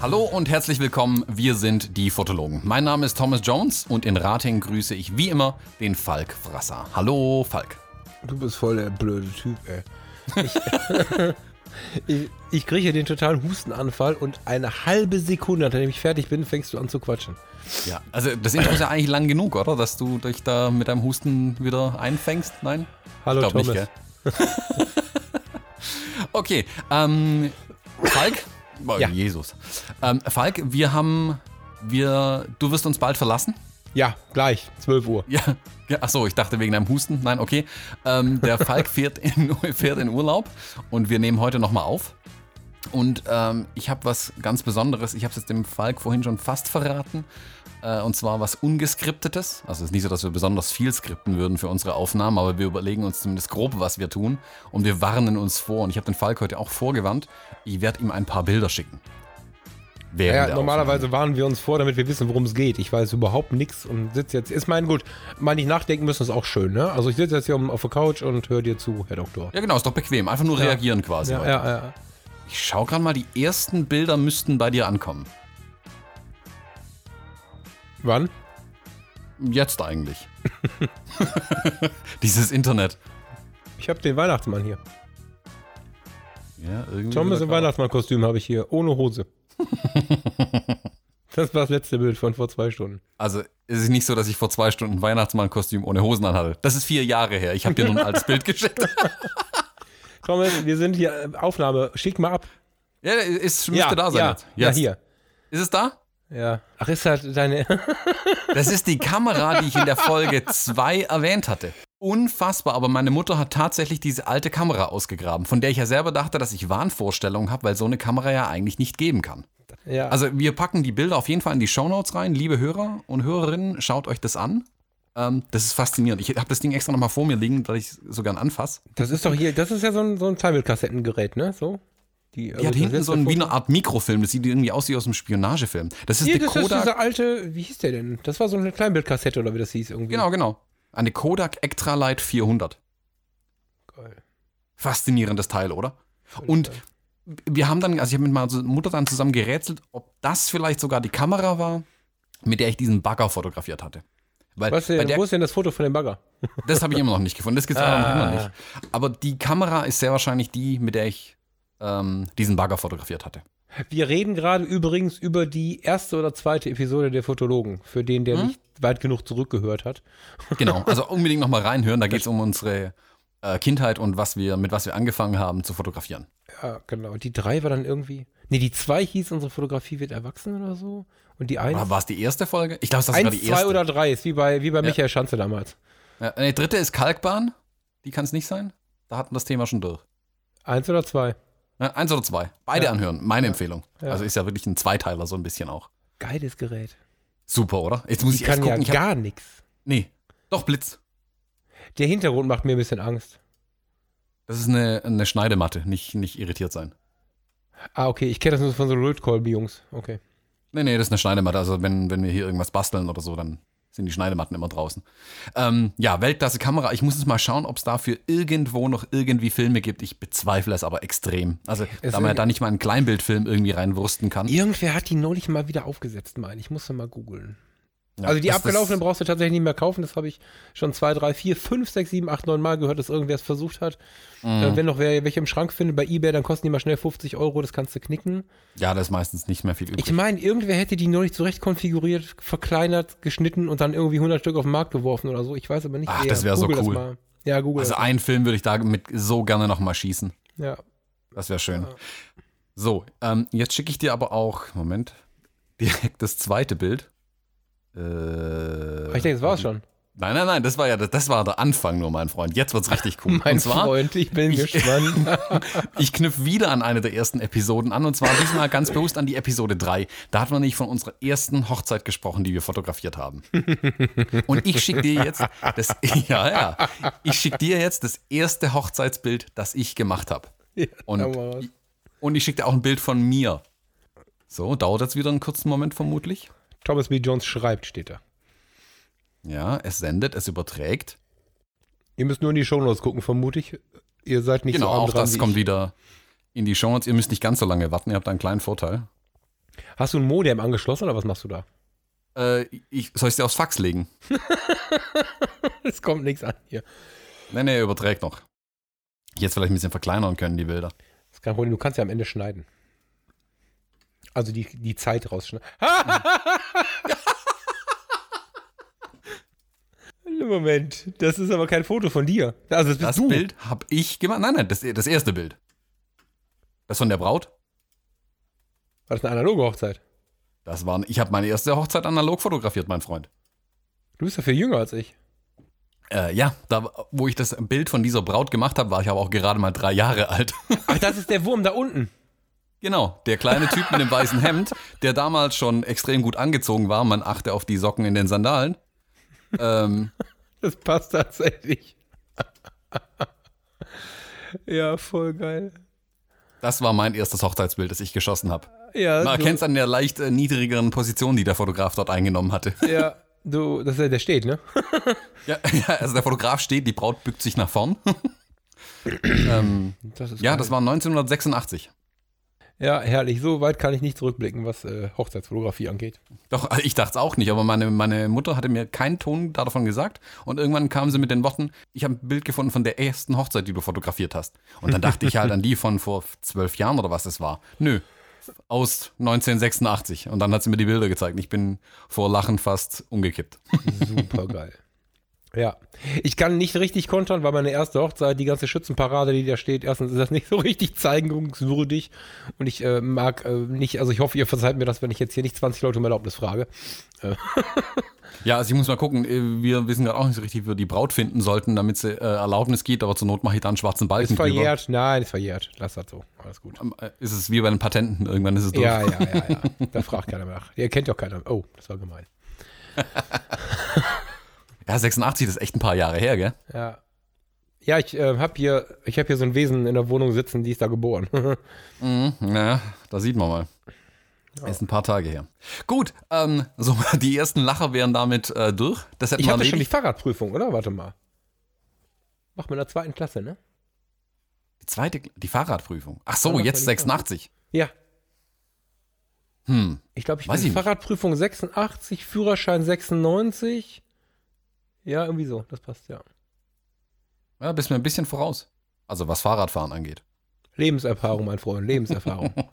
Hallo und herzlich willkommen, wir sind die Fotologen. Mein Name ist Thomas Jones und in Rating grüße ich wie immer den Falk Frasser. Hallo Falk. Du bist voll der blöde Typ, ey. Ich, ich, ich kriege den totalen Hustenanfall und eine halbe Sekunde, nachdem ich fertig bin, fängst du an zu quatschen. Ja, also das Intro ist ja eigentlich lang genug, oder? Dass du dich da mit deinem Husten wieder einfängst? Nein? Hallo ich Thomas. Nicht, okay, ähm, Falk? Oh, Ja. Jesus. Ähm, Falk, wir haben, wir, du wirst uns bald verlassen? Ja, gleich, 12 Uhr. Ja, achso, ich dachte wegen deinem Husten. Nein, okay. Ähm, der Falk fährt in, fährt in Urlaub und wir nehmen heute nochmal auf. Und ähm, ich habe was ganz Besonderes. Ich habe es jetzt dem Falk vorhin schon fast verraten. Äh, und zwar was Ungeskriptetes. Also es ist nicht so, dass wir besonders viel skripten würden für unsere Aufnahmen, aber wir überlegen uns zumindest grob, was wir tun. Und wir warnen uns vor. Und ich habe den Falk heute auch vorgewarnt. Ich werde ihm ein paar Bilder schicken. Ja, der normalerweise warnen wir uns vor, damit wir wissen, worum es geht. Ich weiß überhaupt nichts und sitze jetzt. Ist mein gut, mal nicht nachdenken müssen ist auch schön, ne? Also ich sitze jetzt hier auf der Couch und höre dir zu, Herr Doktor. Ja, genau, ist doch bequem. Einfach nur reagieren quasi. Ja, ja, ja. Ich schau gerade mal, die ersten Bilder müssten bei dir ankommen. Wann? Jetzt eigentlich. Dieses Internet. Ich habe den Weihnachtsmann hier. Ja, irgendwie. Thomas im. Weihnachtsmann-Kostüm habe ich hier, ohne Hose. das war das letzte Bild von vor zwei Stunden. Also, es ist nicht so, dass ich vor zwei Stunden ein Weihnachtsmann-Kostüm ohne Hosen anhatte. Das ist vier Jahre her. Ich habe dir nur ein altes Bild geschickt. Thomas, wir sind hier äh, Aufnahme. Schick mal ab. Ja, es müsste da sein. ja, jetzt. ja, hier. Ist es da? Ja. Ach, ist halt deine. Das ist die Kamera, die ich in der Folge 2 erwähnt hatte. Unfassbar, aber meine Mutter hat tatsächlich diese alte Kamera ausgegraben, von der ich ja selber dachte, dass ich Wahnvorstellungen habe, weil so eine Kamera ja eigentlich nicht geben kann. ja. Also wir packen die Bilder auf jeden Fall in die Shownotes rein. Liebe Hörer und Hörerinnen, schaut euch das an. Ähm, das ist faszinierend. Ich habe das Ding extra nochmal vor mir liegen, dass ich es so gern anfasse. das ist doch hier, das ist ja so ein, so ein Timebildkassettengerät, ne? So. Die, Die hat hinten so ein, wie eine Art Mikrofilm. Das sieht irgendwie aus wie aus einem Spionagefilm. Das ist eine das ist diese alte, wie hieß der denn? Das war so eine Kleinbildkassette oder wie das hieß irgendwie. Genau, genau. Eine Kodak Extralight 400. Geil. Faszinierendes Teil, oder? Und wir haben dann, also ich habe mit meiner Mutter dann zusammen gerätselt, ob das vielleicht sogar die Kamera war, mit der ich diesen Bagger fotografiert hatte. Weil Was denn, der, wo ist denn das Foto von dem Bagger? das habe ich immer noch nicht gefunden. Das gibt es noch immer Ah. nicht. Aber die Kamera ist sehr wahrscheinlich die, mit der ich ähm, diesen Bagger fotografiert hatte. Wir reden gerade übrigens über die erste oder zweite Episode der Fotologen, für den, der Hm? nicht weit genug zurückgehört hat. Genau, also unbedingt nochmal reinhören. Da geht es um unsere äh, Kindheit und was wir, mit was wir angefangen haben zu fotografieren. Ja, genau. Die drei war dann irgendwie. Nee, die zwei hieß, unsere Fotografie wird erwachsen oder so. Und die eins. War es die erste Folge? Ich glaube, das war eins, die zwei erste. oder drei ist wie bei, wie bei Ja. Michael Schanze damals. Ja, die dritte ist Kalkbahn. Die kann es nicht sein. Da hatten wir das Thema schon durch. Eins oder zwei. Ja, eins oder zwei. Beide Ja. anhören. Meine Empfehlung. Ja. Also ist ja wirklich ein Zweiteiler so ein bisschen auch. Geiles Gerät. Super, oder? Jetzt muss ich erst kann ja gucken. ich hab, gar nichts. nee, doch Blitz. Der Hintergrund macht mir ein bisschen Angst. Das ist eine, eine Schneidematte. Nicht, nicht irritiert sein. Ah, okay. Ich kenne das nur von so Lötkolben-Jungs. Okay. Nee, nee, das ist eine Schneidematte. Also wenn, wenn wir hier irgendwas basteln oder so, dann sind die Schneidematten immer draußen. Ähm, ja, Weltklasse-Kamera. Ich muss jetzt mal schauen, ob es dafür irgendwo noch irgendwie Filme gibt. Ich bezweifle es aber extrem. Also, Es da man ja da nicht mal einen Kleinbildfilm irgendwie reinwursten kann. Irgendwer hat die neulich mal wieder aufgesetzt, meine ich. musste mal googeln. Ja, also die das- abgelaufenen das- brauchst du tatsächlich nicht mehr kaufen. Das habe ich schon zwei, drei, vier, fünf, sechs, sieben, acht, neun Mal gehört, dass irgendwer es versucht hat. Mhm. Dann, wenn noch wer welche im Schrank findet bei Ebay, dann kosten die mal schnell 50 Euro. Das kannst du knicken. Ja, da ist meistens nicht mehr viel übrig. Ich meine, irgendwer hätte die neulich zurecht konfiguriert, verkleinert, geschnitten und dann irgendwie 100 Stück auf den Markt geworfen oder so. Ich weiß aber nicht. Ach, wer. das wär so cool. mal. Ja, Google. Also das. einen Film würde ich damit so gerne noch mal schießen. ja. Das wäre schön. So, ähm, jetzt schicke ich dir aber auch, Moment, direkt das zweite Bild. Äh, Ich denke, das war's schon. Nein, nein, nein, das war ja das war der Anfang nur, mein Freund. Jetzt wird's richtig cool. Mein zwar, Freund, ich bin ich- gespannt. ich knüpfe wieder an eine der ersten Episoden an und zwar diesmal ganz bewusst an die Episode 3. Da hat man nicht von unserer ersten Hochzeit gesprochen, die wir fotografiert haben. Und ich schicke dir jetzt das ja, ja. Ich schicke dir jetzt das erste Hochzeitsbild, das ich gemacht habe. Und, und ich schicke dir auch ein Bild von mir. So, dauert jetzt wieder einen kurzen Moment vermutlich. Thomas B. Jones schreibt, steht da. Ja, es sendet, es überträgt. Ihr müsst nur in die Shownotes gucken, vermute ich. Ihr seid nicht genau, so arm auch dran das kommt ich. wieder in die Shownotes. Ihr müsst nicht ganz so lange warten, ihr habt einen kleinen Vorteil. Hast du ein Modem angeschlossen oder was machst du da? Äh, ich, soll ich dir aufs Fax legen? Es kommt nichts an hier. Nee, nee, er überträgt noch. Jetzt vielleicht ein bisschen verkleinern können, die Bilder. Das ist kein Problem, du kannst ja am Ende schneiden. Also die, die Zeit rausschneiden. Moment, das ist aber kein Foto von dir. Also das Das. Bild habe ich gemacht. Nein, nein, das, das erste Bild. Das von der Braut. War das eine analoge Hochzeit? Das war, ich habe meine erste Hochzeit analog fotografiert, mein Freund. Du bist ja viel jünger als ich. Äh, ja, da, wo ich das Bild von dieser Braut gemacht habe, war ich aber auch gerade mal drei Jahre alt. Ach, das ist der Wurm da unten. Genau, der kleine Typ mit dem weißen Hemd, der damals schon extrem gut angezogen war. Man achte auf die Socken in den Sandalen. Ähm, Das passt tatsächlich. ja, voll geil. das war mein erstes Hochzeitsbild, das ich geschossen habe. Ja, Man erkennt es an der leicht äh, niedrigeren Position, die der Fotograf dort eingenommen hatte. ja, du, das ist ja, der steht, ne? Ja, ja, also der Fotograf steht, die Braut bückt sich nach vorn. ähm, Das ja, geil. das war 1986. Ja, herrlich. So weit kann ich nicht zurückblicken, was äh, Hochzeitsfotografie angeht. Doch, also ich dachte es auch nicht, aber meine, meine Mutter hatte mir keinen Ton davon gesagt. Und irgendwann kam sie mit den Worten, ich habe ein Bild gefunden von der ersten Hochzeit, die du fotografiert hast. Und dann dachte ich halt an die von vor zwölf Jahren oder was es war. Nö, aus 1986. Und dann hat sie mir die Bilder gezeigt. Ich bin vor Lachen fast umgekippt. Super geil. Ja, ich kann nicht richtig kontern, weil meine erste Hochzeit, die ganze Schützenparade, die da steht, erstens ist das nicht so richtig zeigungswürdig und ich äh, mag äh, nicht, also ich hoffe, ihr verzeiht mir das, wenn ich jetzt hier nicht 20 Leute um Erlaubnis frage. Ja, also ich muss mal gucken. äh, Wir wissen gerade auch nicht so richtig, wie wir die Braut finden sollten, damit sie äh, Erlaubnis geht. Aber zur Not mache ich da einen schwarzen Balken Ist verjährt? Nein, ist verjährt. Lass das so. Alles gut. drüber. Ähm, äh, Ist es wie bei den Patenten. Irgendwann ist es durch. Ja, ja, ja, ja. Da fragt keiner mehr nach. Ihr kennt auch keiner. Oh, das war gemein. Ja, 86 das ist echt ein paar Jahre her, gell? Ja. Ja, ich äh, habe hier, ich habe hier so ein Wesen in der Wohnung sitzen, die ist da geboren. Mhm, ja, da sieht man mal. Ist ein paar Tage her. Gut, ähm, so die ersten Lacher wären damit äh, durch. Das hätten ich hatte schon die. Fahrradprüfung, oder? Warte mal. Mach in der zweiten Klasse, ne? Die zweite, die Fahrradprüfung. Ach so, Ja, jetzt war die 86. Ja. Hm, Ich glaube, ich Weiß bin ich nicht. Fahrradprüfung 86, Führerschein 96. Ja, irgendwie so, das passt, ja. ja, bist mir ein bisschen voraus. Also was Fahrradfahren angeht. Lebenserfahrung, mein Freund, Lebenserfahrung.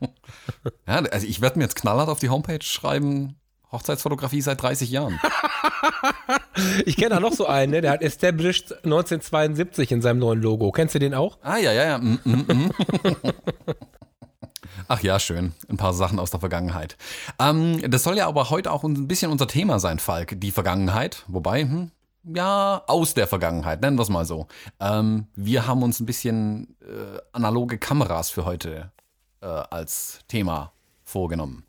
Ja, also ich werde mir jetzt knallhart auf die Homepage schreiben, Hochzeitsfotografie seit 30 Jahren. ich kenne da noch so einen, ne? der hat Established 1972 in seinem neuen Logo. Kennst du den auch? Ah, ja, ja, ja. Mm, mm, mm. Ach ja, schön. Ein paar Sachen aus der Vergangenheit. Ähm, das soll ja aber heute auch ein bisschen unser Thema sein, Falk. Die Vergangenheit. Wobei, hm, ja, aus der Vergangenheit, nennen wir es mal so. Ähm, wir haben uns ein bisschen äh, analoge Kameras für heute äh, als Thema vorgenommen.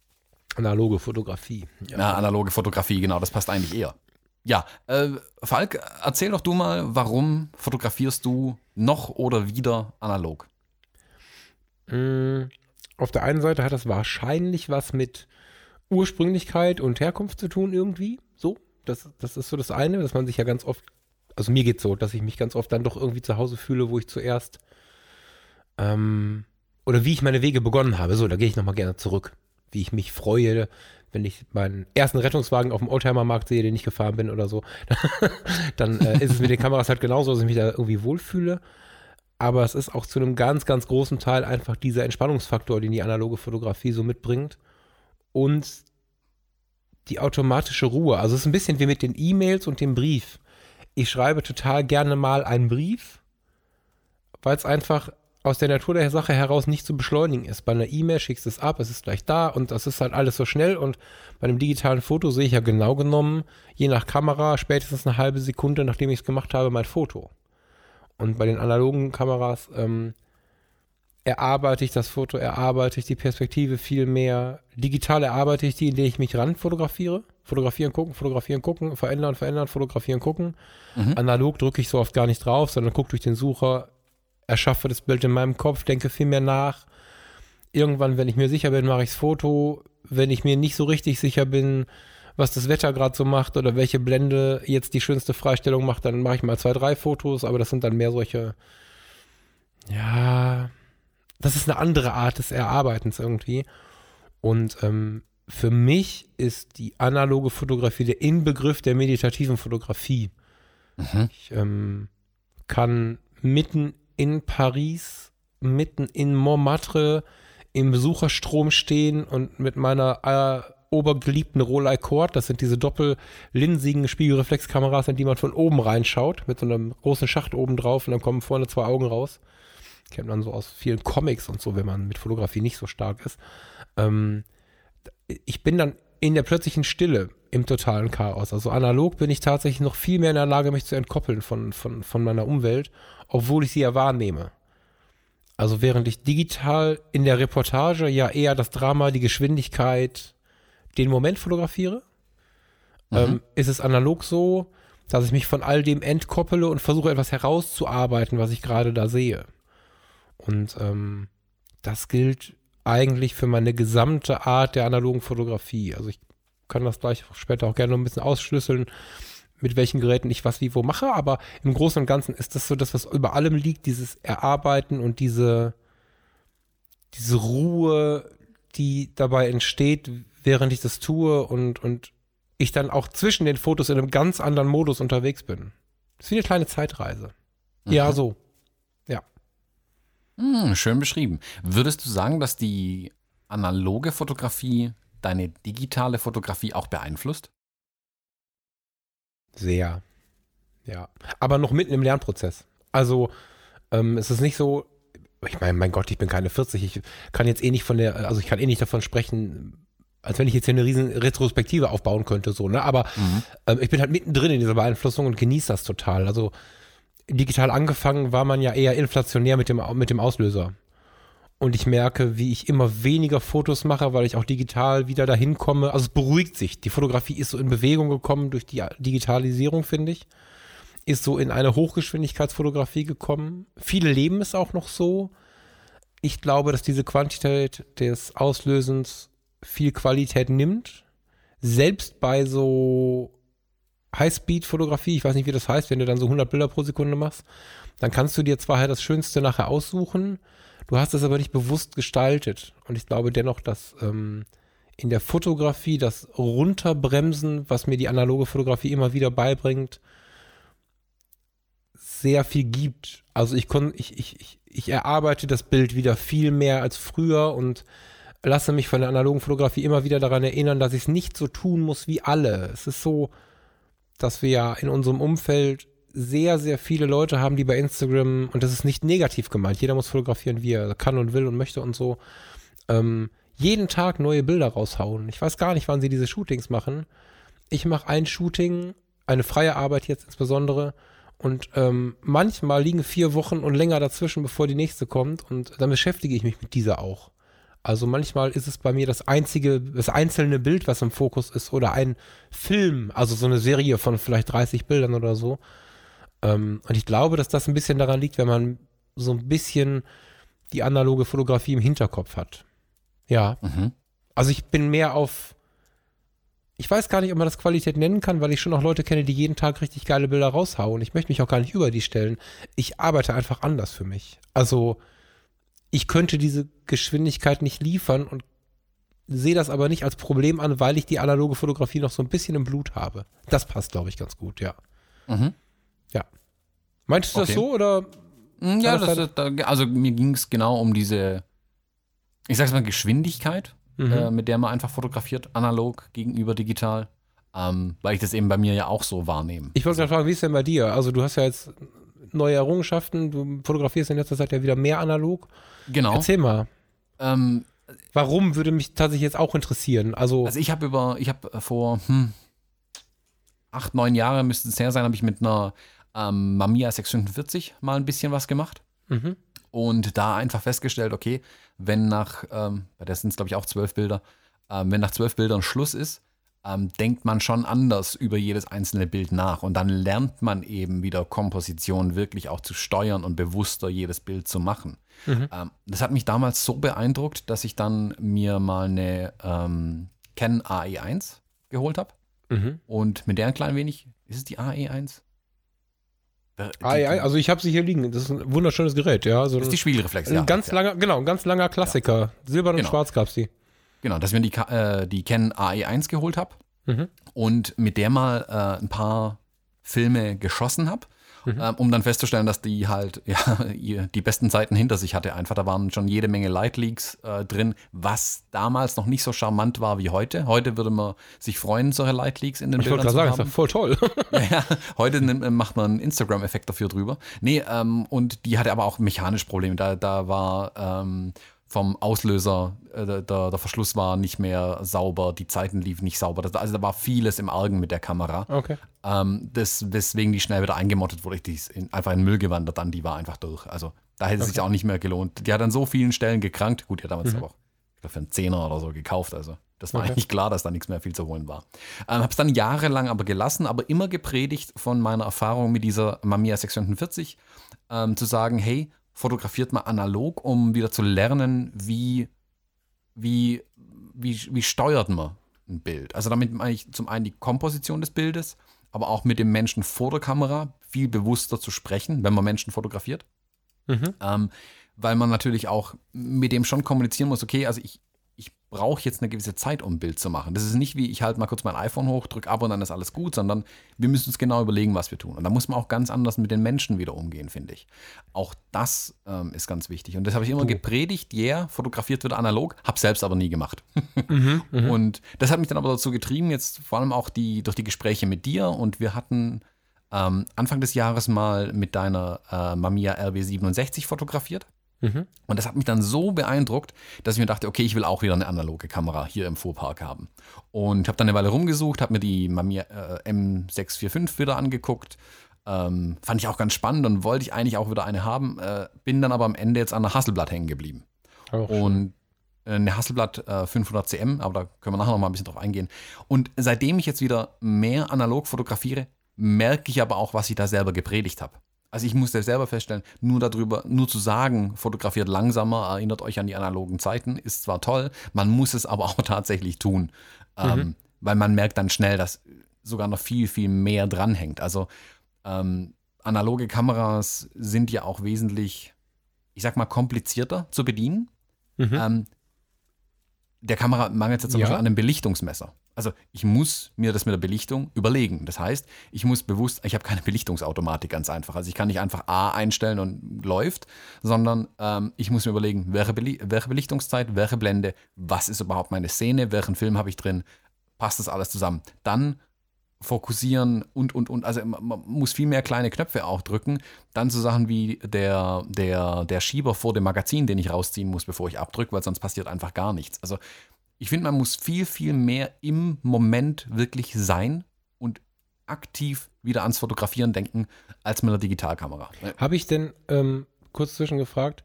Analoge Fotografie. Ja. Ja, analoge Fotografie, genau, das passt eigentlich eher. Ja, äh, Falk, erzähl doch du mal, warum fotografierst du noch oder wieder analog? Mm, Auf der einen Seite hat das wahrscheinlich was mit Ursprünglichkeit und Herkunft zu tun irgendwie. So, das, das ist so das eine, dass man sich ja ganz oft, also mir geht's so, dass ich mich ganz oft dann doch irgendwie zu Hause fühle, wo ich zuerst ähm, oder wie ich meine Wege begonnen habe. So, da gehe ich nochmal gerne zurück. Wie ich mich freue, wenn ich meinen ersten Rettungswagen auf dem Oldtimer-Markt sehe, den ich gefahren bin oder so. dann äh, ist es mit den Kameras halt genauso, dass ich mich da irgendwie wohlfühle. Aber es ist auch zu einem ganz, ganz großen Teil einfach dieser Entspannungsfaktor, den die analoge Fotografie so mitbringt. Und die automatische Ruhe. Also es ist ein bisschen wie mit den E-Mails und dem Brief. Ich schreibe total gerne mal einen Brief, weil es einfach aus der Natur der Sache heraus nicht zu beschleunigen ist. Bei einer E-Mail schickst du es ab, es ist gleich da und das ist halt alles so schnell. Und bei einem digitalen Foto sehe ich ja genau genommen, je nach Kamera, spätestens eine halbe Sekunde, nachdem ich es gemacht habe, mein Foto. Und bei den analogen Kameras ähm, erarbeite ich das Foto, erarbeite ich die Perspektive viel mehr. Digital erarbeite ich die, indem ich mich ran fotografiere. Fotografieren, gucken, fotografieren, gucken, verändern, verändern, fotografieren, gucken. Mhm. Analog drücke ich so oft gar nicht drauf, sondern gucke durch den Sucher, erschaffe das Bild in meinem Kopf, denke viel mehr nach. Irgendwann, wenn ich mir sicher bin, mache ich das Foto, wenn ich mir nicht so richtig sicher bin, was das Wetter gerade so macht oder welche Blende jetzt die schönste Freistellung macht, dann mache ich mal zwei, drei Fotos, aber das sind dann mehr solche, ja, das ist eine andere Art des Erarbeitens irgendwie. Und ähm, für mich ist die analoge Fotografie der Inbegriff der meditativen Fotografie. Mhm. Ich ähm, kann mitten in Paris, mitten in Montmartre im Besucherstrom stehen und mit meiner äh, obergeliebten Rolei Cord, das sind diese doppellinsigen Spiegelreflexkameras, in die man von oben reinschaut, mit so einem großen Schacht oben drauf und dann kommen vorne zwei Augen raus. Kennt man so aus vielen Comics und so, wenn man mit Fotografie nicht so stark ist. Ähm, ich bin dann in der plötzlichen Stille im totalen Chaos. Also analog bin ich tatsächlich noch viel mehr in der Lage, mich zu entkoppeln von, von, von meiner Umwelt, obwohl ich sie ja wahrnehme. Also während ich digital in der Reportage ja eher das Drama, die Geschwindigkeit, den Moment fotografiere, Mhm. ähm, ist es analog so, dass ich mich von all dem entkoppele und versuche etwas herauszuarbeiten, was ich gerade da sehe. Und ähm, das gilt eigentlich für meine gesamte Art der analogen Fotografie. Also ich kann das gleich später auch gerne noch ein bisschen ausschlüsseln, mit welchen Geräten ich was wie wo mache, aber im Großen und Ganzen ist das so das, was über allem liegt, dieses Erarbeiten und diese, diese Ruhe, die dabei entsteht, während ich das tue und, und ich dann auch zwischen den Fotos in einem ganz anderen Modus unterwegs bin. Das ist wie eine kleine Zeitreise. Ja, Mhm. so. Hm, schön beschrieben. Würdest du sagen, dass die analoge Fotografie deine digitale Fotografie auch beeinflusst? Sehr. Ja. Aber noch mitten im Lernprozess. Also, ähm, es ist nicht so, ich meine, mein Gott, ich bin keine 40, ich kann jetzt eh nicht von der, also ich kann eh nicht davon sprechen, als wenn ich jetzt hier eine riesen Retrospektive aufbauen könnte, so, ne? Aber Mhm. ähm, ich bin halt mittendrin in dieser Beeinflussung und genieße das total. Also, digital angefangen war man ja eher inflationär mit dem, mit dem Auslöser. Und ich merke, wie ich immer weniger Fotos mache, weil ich auch digital wieder dahin komme. Also es beruhigt sich. Die Fotografie ist so in Bewegung gekommen durch die Digitalisierung, finde ich. Ist so in eine Hochgeschwindigkeitsfotografie gekommen. Viele leben es auch noch so. Ich glaube, dass diese Quantität des Auslösens viel Qualität nimmt. Selbst bei so Highspeed-Fotografie, ich weiß nicht, wie das heißt, wenn du dann so 100 Bilder pro Sekunde machst, dann kannst du dir zwar halt das Schönste nachher aussuchen, du hast es aber nicht bewusst gestaltet. Und ich glaube dennoch, dass ähm, in der Fotografie das Runterbremsen, was mir die analoge Fotografie immer wieder beibringt, sehr viel gibt. Also ich, kon, ich, ich, ich, ich erarbeite das Bild wieder viel mehr als früher und lasse mich von der analogen Fotografie immer wieder daran erinnern, dass ich es nicht so tun muss wie alle. Es ist so, dass wir ja in unserem Umfeld sehr, sehr viele Leute haben, die bei Instagram, und das ist nicht negativ gemeint, jeder muss fotografieren, wie er kann und will und möchte und so, ähm, jeden Tag neue Bilder raushauen. Ich weiß gar nicht, wann sie diese Shootings machen. Ich mache ein Shooting, eine freie Arbeit jetzt insbesondere, und ähm, manchmal liegen vier Wochen und länger dazwischen, bevor die nächste kommt, und dann beschäftige ich mich mit dieser auch. Also manchmal ist es bei mir das einzige, das einzelne Bild, was im Fokus ist, oder ein Film, also so eine Serie von vielleicht 30 Bildern oder so. Ähm, und ich glaube, dass das ein bisschen daran liegt, wenn man so ein bisschen die analoge Fotografie im Hinterkopf hat. Ja. Mhm. Also ich bin mehr auf, ich weiß gar nicht, ob man das Qualität nennen kann, weil ich schon auch Leute kenne, die jeden Tag richtig geile Bilder raushauen. Ich möchte mich auch gar nicht über die stellen. Ich arbeite einfach anders für mich. Also ich könnte diese Geschwindigkeit nicht liefern und sehe das aber nicht als Problem an, weil ich die analoge Fotografie noch so ein bisschen im Blut habe. Das passt, glaube ich, ganz gut, ja. Mhm. Meinst du Okay. das so oder? Mm, Ja, das das, da- also mir ging es genau um diese, ich sag's mal, Geschwindigkeit, Mhm. äh, mit der man einfach fotografiert, analog gegenüber digital. Ähm, weil ich das eben bei mir ja auch so wahrnehme. Ich wollte gerade fragen, wie ist denn bei dir? Also du hast ja jetzt neue Errungenschaften, du fotografierst in letzter Zeit ja wieder mehr analog. Genau. Erzähl mal, Ähm, warum würde mich tatsächlich jetzt auch interessieren? Also, also ich habe über, ich habe vor hm, acht, neun Jahre müsste es her sein, habe ich mit einer ähm, Mamiya 645 mal ein bisschen was gemacht. mhm. Und da einfach festgestellt, okay, wenn nach, ähm, bei der sind es glaube ich auch zwölf Bilder, ähm, wenn nach zwölf Bildern Schluss ist, ähm, denkt man schon anders über jedes einzelne Bild nach. Und dann lernt man eben wieder Komposition wirklich auch zu steuern und bewusster jedes Bild zu machen. Mhm. Ähm, das hat mich damals so beeindruckt, dass ich dann mir mal eine ähm, Canon AE1 geholt habe. Mhm. Und mit der ein klein wenig, ist es die AE1? AE1, also ich habe sie hier liegen. Das ist ein wunderschönes Gerät, ja. So das ist die Spiegelreflex, ein ja. Ganz langer, genau, ein ganz langer Klassiker. Ja. Silbern genau. und Schwarz gab es die. Genau, dass ich mir die, äh, die Canon AE1 geholt habe mhm. und mit der mal äh, ein paar Filme geschossen habe. Mhm. Ähm, um dann festzustellen, dass die halt ja, die besten Zeiten hinter sich hatte. Einfach, da waren schon jede Menge Light Leaks äh, drin, was damals noch nicht so charmant war wie heute. Heute würde man sich freuen, solche Light Leaks in den ich Bildern zu sagen, haben. Das ist voll toll. ja, heute nimmt, macht man einen Instagram-Effekt dafür drüber. Nee, ähm, und die hatte aber auch mechanisch Probleme. Da, da war ähm, vom Auslöser, äh, der, der, Verschluss war nicht mehr sauber, die Zeiten liefen nicht sauber. Das, also da war vieles im Argen mit der Kamera. Okay. Ähm, das, weswegen die schnell wieder eingemottet wurde. Die in, einfach in den Müll gewandert, dann die war einfach durch. Also da hätte es okay. sich auch nicht mehr gelohnt. Die hat an so vielen Stellen gekrankt. Gut, die hat damals mhm. aber auch ich glaube, für einen Zehner oder so gekauft. Also das war okay. eigentlich klar, dass da nichts mehr viel zu holen war. Ähm, habe es dann jahrelang aber gelassen, aber immer gepredigt von meiner Erfahrung mit dieser Mamiya 640, ähm, zu sagen, hey, fotografiert mal analog, um wieder zu lernen, wie, wie, wie, wie steuert man ein Bild. Also damit meine ich zum einen die Komposition des Bildes, aber auch mit dem Menschen vor der Kamera viel bewusster zu sprechen, wenn man Menschen fotografiert. Mhm. Ähm, weil man natürlich auch mit dem schon kommunizieren muss, okay, also ich brauche jetzt eine gewisse Zeit, um ein Bild zu machen. Das ist nicht wie, ich halte mal kurz mein iPhone hoch, drücke ab und dann ist alles gut, sondern wir müssen uns genau überlegen, was wir tun. Und da muss man auch ganz anders mit den Menschen wieder umgehen, finde ich. Auch das ähm, ist ganz wichtig. Und das habe ich immer gepredigt, ja, yeah, fotografiert wird analog, habe selbst aber nie gemacht. Mhm, mhm, und das hat mich dann aber dazu getrieben, jetzt vor allem auch die, durch die Gespräche mit dir und wir hatten ähm, Anfang des Jahres mal mit deiner äh, Mamiya RW67 fotografiert. Mhm. Und das hat mich dann so beeindruckt, dass ich mir dachte, okay, ich will auch wieder eine analoge Kamera hier im Fuhrpark haben. Und habe dann eine Weile rumgesucht, habe mir die Mamiya äh, M645 wieder angeguckt. Ähm, fand ich auch ganz spannend und wollte ich eigentlich auch wieder eine haben. Äh, bin dann aber am Ende jetzt an der Hasselblatt hängen geblieben. Auch und äh, eine Hasselblatt äh, 500 cm, aber da können wir nachher noch mal ein bisschen drauf eingehen. Und seitdem ich jetzt wieder mehr analog fotografiere, merke ich aber auch, was ich da selber gepredigt habe. Also ich musste selber feststellen, nur darüber, nur zu sagen, fotografiert langsamer, erinnert euch an die analogen Zeiten, ist zwar toll, man muss es aber auch tatsächlich tun. Mhm. Ähm, weil man merkt dann schnell, dass sogar noch viel, viel mehr dranhängt. Also ähm, analoge Kameras sind ja auch wesentlich, ich sag mal, komplizierter zu bedienen. Mhm. Ähm, der Kamera mangelt jetzt zum ja. Beispiel an einem Belichtungsmesser. Also ich muss mir das mit der Belichtung überlegen. Das heißt, ich muss bewusst, ich habe keine Belichtungsautomatik ganz einfach. Also ich kann nicht einfach A einstellen und läuft, sondern ähm, ich muss mir überlegen, welche, Beli welche Belichtungszeit, welche Blende, was ist überhaupt meine Szene, welchen Film habe ich drin, passt das alles zusammen. Dann fokussieren und, und, und. Also man muss viel mehr kleine Knöpfe auch drücken. Dann so Sachen wie der, der, der Schieber vor dem Magazin, den ich rausziehen muss, bevor ich abdrücke, weil sonst passiert einfach gar nichts. Also ich finde, man muss viel, viel mehr im Moment wirklich sein und aktiv wieder ans Fotografieren denken, als mit einer Digitalkamera. Habe ich denn, ähm, kurz zwischengefragt,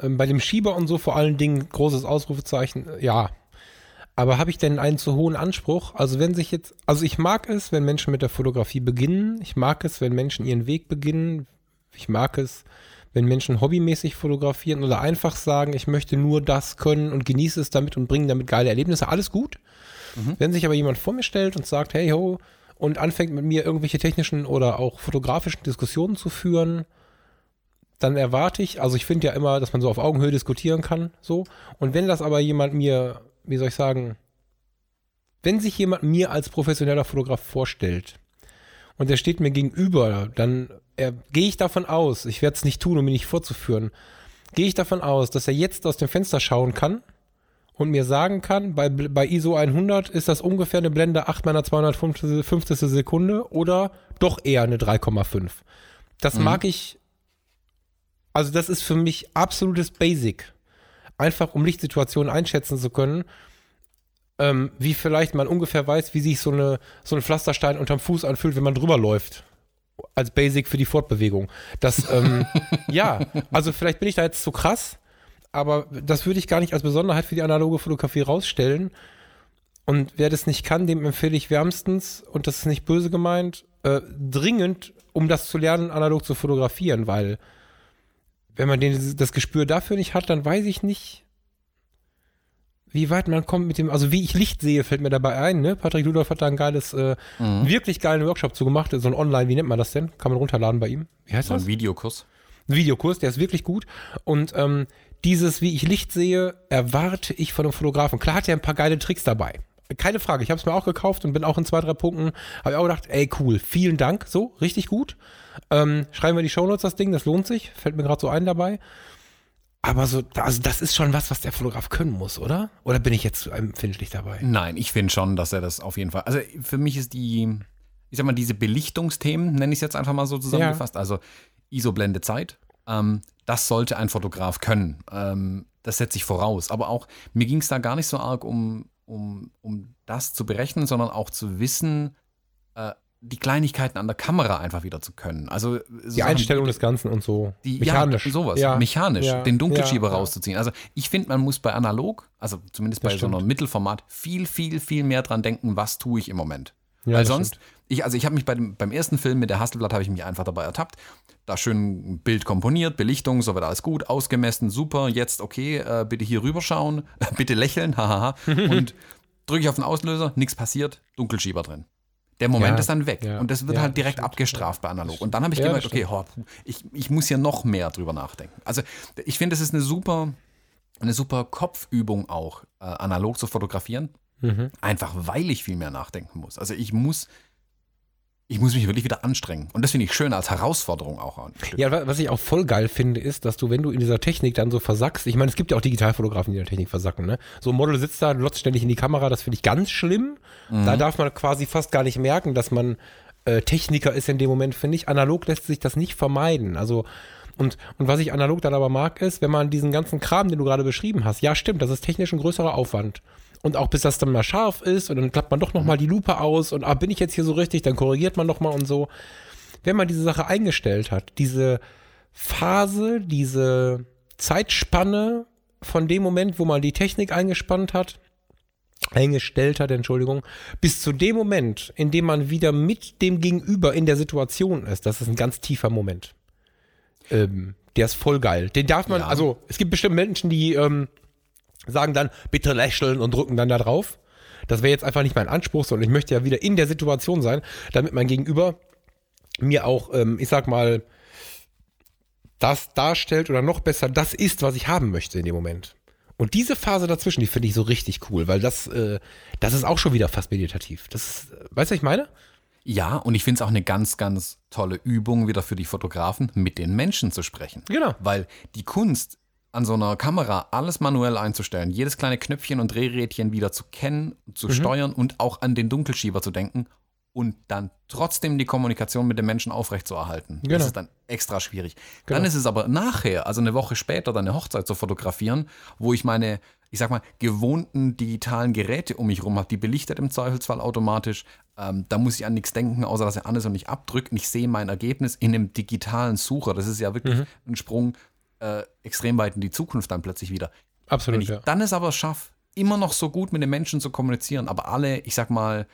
ähm, bei dem Schieber und so vor allen Dingen großes Ausrufezeichen, äh, ja. Aber habe ich denn einen zu hohen Anspruch? Also wenn sich jetzt, also ich mag es, wenn Menschen mit der Fotografie beginnen. Ich mag es, wenn Menschen ihren Weg beginnen. Ich mag es, wenn Menschen hobbymäßig fotografieren oder einfach sagen, ich möchte nur das können und genieße es damit und bringe damit geile Erlebnisse, alles gut. Mhm. Wenn sich aber jemand vor mir stellt und sagt, hey ho, und anfängt mit mir irgendwelche technischen oder auch fotografischen Diskussionen zu führen, dann erwarte ich, also ich finde ja immer, dass man so auf Augenhöhe diskutieren kann, so. Und wenn das aber jemand mir, wie soll ich sagen, wenn sich jemand mir als professioneller Fotograf vorstellt und der steht mir gegenüber, dann äh, gehe ich davon aus, ich werde es nicht tun, um ihn nicht vorzuführen, gehe ich davon aus, dass er jetzt aus dem Fenster schauen kann und mir sagen kann, bei, bei ISO 100 ist das ungefähr eine Blende 8 meiner 250. Sekunde oder doch eher eine 3,5. Das mhm. mag ich, also das ist für mich absolutes Basic. Einfach um Lichtsituationen einschätzen zu können, ähm, wie vielleicht man ungefähr weiß, wie sich so, eine, so ein Pflasterstein unterm Fuß anfühlt, wenn man drüber läuft als Basic für die Fortbewegung. Das, ähm, ja, also vielleicht bin ich da jetzt zu krass, aber das würde ich gar nicht als Besonderheit für die analoge Fotografie rausstellen. Und wer das nicht kann, dem empfehle ich wärmstens, und das ist nicht böse gemeint, äh, dringend, um das zu lernen, analog zu fotografieren, weil wenn man den, das Gespür dafür nicht hat, dann weiß ich nicht, wie weit man kommt mit dem, also wie ich Licht sehe, fällt mir dabei ein, ne? Patrick Ludolf hat da ein geiles, äh, Mhm. wirklich geilen Workshop zu gemacht, so ein Online, wie nennt man das denn? Kann man runterladen bei ihm? Wie heißt So das? ein Videokurs. Ein Videokurs, der ist wirklich gut. Und ähm, dieses, wie ich Licht sehe, erwarte ich von einem Fotografen. Klar hat er ein paar geile Tricks dabei. Keine Frage, ich habe es mir auch gekauft und bin auch in zwei, drei Punkten, habe ich auch gedacht, ey, cool, vielen Dank, so, richtig gut. Ähm, schreiben wir die Shownotes das Ding, das lohnt sich, fällt mir gerade so ein dabei. Aber so, also das ist schon was, was der Fotograf können muss, oder? Oder bin ich jetzt zu empfindlich dabei? Nein, ich finde schon, dass er das auf jeden Fall. Also für mich ist die, ich sag mal, diese Belichtungsthemen, nenne ich es jetzt einfach mal so zusammengefasst, also ISO-Blende Zeit, ähm, das sollte ein Fotograf können. Ähm, das setze ich voraus. Aber auch, mir ging es da gar nicht so arg um, um, um das zu berechnen, sondern auch zu wissen, die Kleinigkeiten an der Kamera einfach wieder zu können. Also so Die Sachen, Einstellung des Ganzen und so. die, Mechanisch. Ja, sowas. Ja. Mechanisch. Ja. Den Dunkelschieber rauszuziehen. Also ich finde, man muss bei analog, also zumindest bei Das so einem stimmt. Mittelformat, viel, viel, viel mehr dran denken, was tue ich im Moment. Weil das sonst, stimmt. ich, also ich habe mich bei dem, beim ersten Film mit der Hasselblatt habe ich mich einfach dabei ertappt. Da schön ein Bild komponiert, Belichtung, so wird alles gut, ausgemessen, super, jetzt okay, äh, bitte hier rüberschauen, bitte lächeln, hahaha. Und drücke ich auf den Auslöser, nichts passiert, Dunkelschieber drin. Der Moment Ja, ist dann weg ja, und das wird ja, halt direkt stimmt, abgestraft bei analog. Und dann habe ich gemerkt, das okay, puh, ich, ich muss hier noch mehr drüber nachdenken. Also ich finde, es ist eine super, eine super Kopfübung auch, äh, analog zu fotografieren. Mhm. Einfach weil ich viel mehr nachdenken muss. Also ich muss, ich muss mich wirklich wieder anstrengen. Und das finde ich schön als Herausforderung auch. Ja, wa- was ich auch voll geil finde, ist, dass du, wenn du in dieser Technik dann so versackst, ich meine, es gibt ja auch Digitalfotografen, die in der Technik versacken, ne? So ein Model sitzt da, lotzt ständig in die Kamera, das finde ich ganz schlimm. Da darf man quasi fast gar nicht merken, dass man äh, Techniker ist in dem Moment, finde ich. Analog lässt sich das nicht vermeiden. Also, und, und was ich analog dann aber mag, ist, wenn man diesen ganzen Kram, den du gerade beschrieben hast, ja, stimmt, das ist technisch ein größerer Aufwand. Und auch bis das dann mal scharf ist und dann klappt man doch nochmal die Lupe aus und ah, bin ich jetzt hier so richtig, dann korrigiert man nochmal und so wenn man diese Sache eingestellt hat, diese Phase, diese Zeitspanne von dem Moment, wo man die Technik eingespannt hat, eingestellt hat, Entschuldigung, bis zu dem Moment, in dem man wieder mit dem Gegenüber in der Situation ist, das ist ein ganz tiefer Moment. Ähm, der ist voll geil. Den darf man, Ja. also es gibt bestimmt Menschen, die ähm, sagen dann, bitte lächeln und drücken dann da drauf. Das wäre jetzt einfach nicht mein Anspruch, sondern ich möchte ja wieder in der Situation sein, damit mein Gegenüber mir auch, ähm, ich sag mal, das darstellt oder noch besser das ist, was ich haben möchte in dem Moment. Und diese Phase dazwischen, die finde ich so richtig cool, weil das, äh, das ist auch schon wieder fast meditativ. Das ist, äh, weißt du, was ich meine? Ja, und ich finde es auch eine ganz, ganz tolle Übung wieder für die Fotografen, mit den Menschen zu sprechen. Genau. Weil die Kunst, an so einer Kamera alles manuell einzustellen, jedes kleine Knöpfchen und Drehrädchen wieder zu kennen, zu Mhm. steuern und auch an den Dunkelschieber zu denken und dann trotzdem die Kommunikation mit dem Menschen aufrechtzuerhalten. Genau. Das ist dann extra schwierig. Dann Genau. ist es aber nachher, also eine Woche später, dann eine Hochzeit zu fotografieren, wo ich meine, ich sag mal, gewohnten digitalen Geräte um mich rum habe, die belichtet im Zweifelsfall automatisch. Ähm, da muss ich an nichts denken, außer dass er ist und ich abdrücke und ich sehe mein Ergebnis in einem digitalen Sucher. Das ist ja wirklich Mhm. ein Sprung äh, extrem weit in die Zukunft dann plötzlich wieder. Wenn Absolut, ich ja. dann es aber schaffe, immer noch so gut mit den Menschen zu kommunizieren, aber alle, ich sag mal,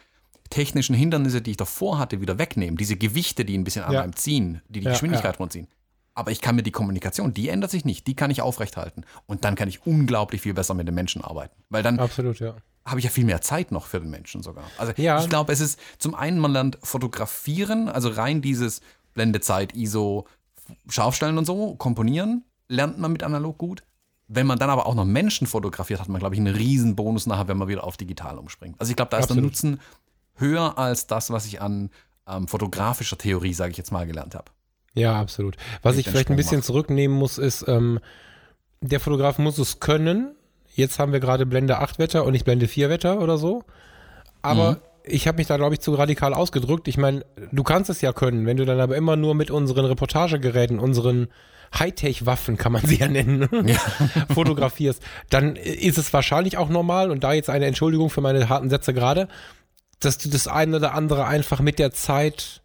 technischen Hindernisse, die ich davor hatte, wieder wegnehmen. Diese Gewichte, die ein bisschen an Ja. einem ziehen, die die Ja, Geschwindigkeit runterziehen. Aber ich kann mir die Kommunikation, die ändert sich nicht, die kann ich aufrechthalten. Und dann kann ich unglaublich viel besser mit den Menschen arbeiten. Weil dann Absolut, ja. habe ich ja viel mehr Zeit noch für den Menschen sogar. Also Ja. ich glaube, es ist zum einen, man lernt fotografieren, also rein dieses Blendezeit, ISO, Scharfstellen und so, komponieren, lernt man mit analog gut. Wenn man dann aber auch noch Menschen fotografiert, hat man, glaube ich, einen riesen Bonus nachher, wenn man wieder auf digital umspringt. Also ich glaube, da ist der. Nutzen höher als das, was ich an ähm, fotografischer Theorie, sage ich jetzt mal, gelernt habe. Ja, absolut. Was ich ich vielleicht ein bisschen mache. zurücknehmen muss, ist, ähm, der Fotograf muss es können. Jetzt haben wir gerade Blende 8 Wetter und nicht Blende 4 Wetter oder so. Aber Mhm. ich habe mich da, glaube ich, zu radikal ausgedrückt. Ich meine, du kannst es ja können, wenn du dann aber immer nur mit unseren Reportagegeräten, unseren Hightech-Waffen, kann man sie ja nennen, fotografierst, dann ist es wahrscheinlich auch normal, und da jetzt eine Entschuldigung für meine harten Sätze gerade, dass du das eine oder andere einfach mit der Zeit,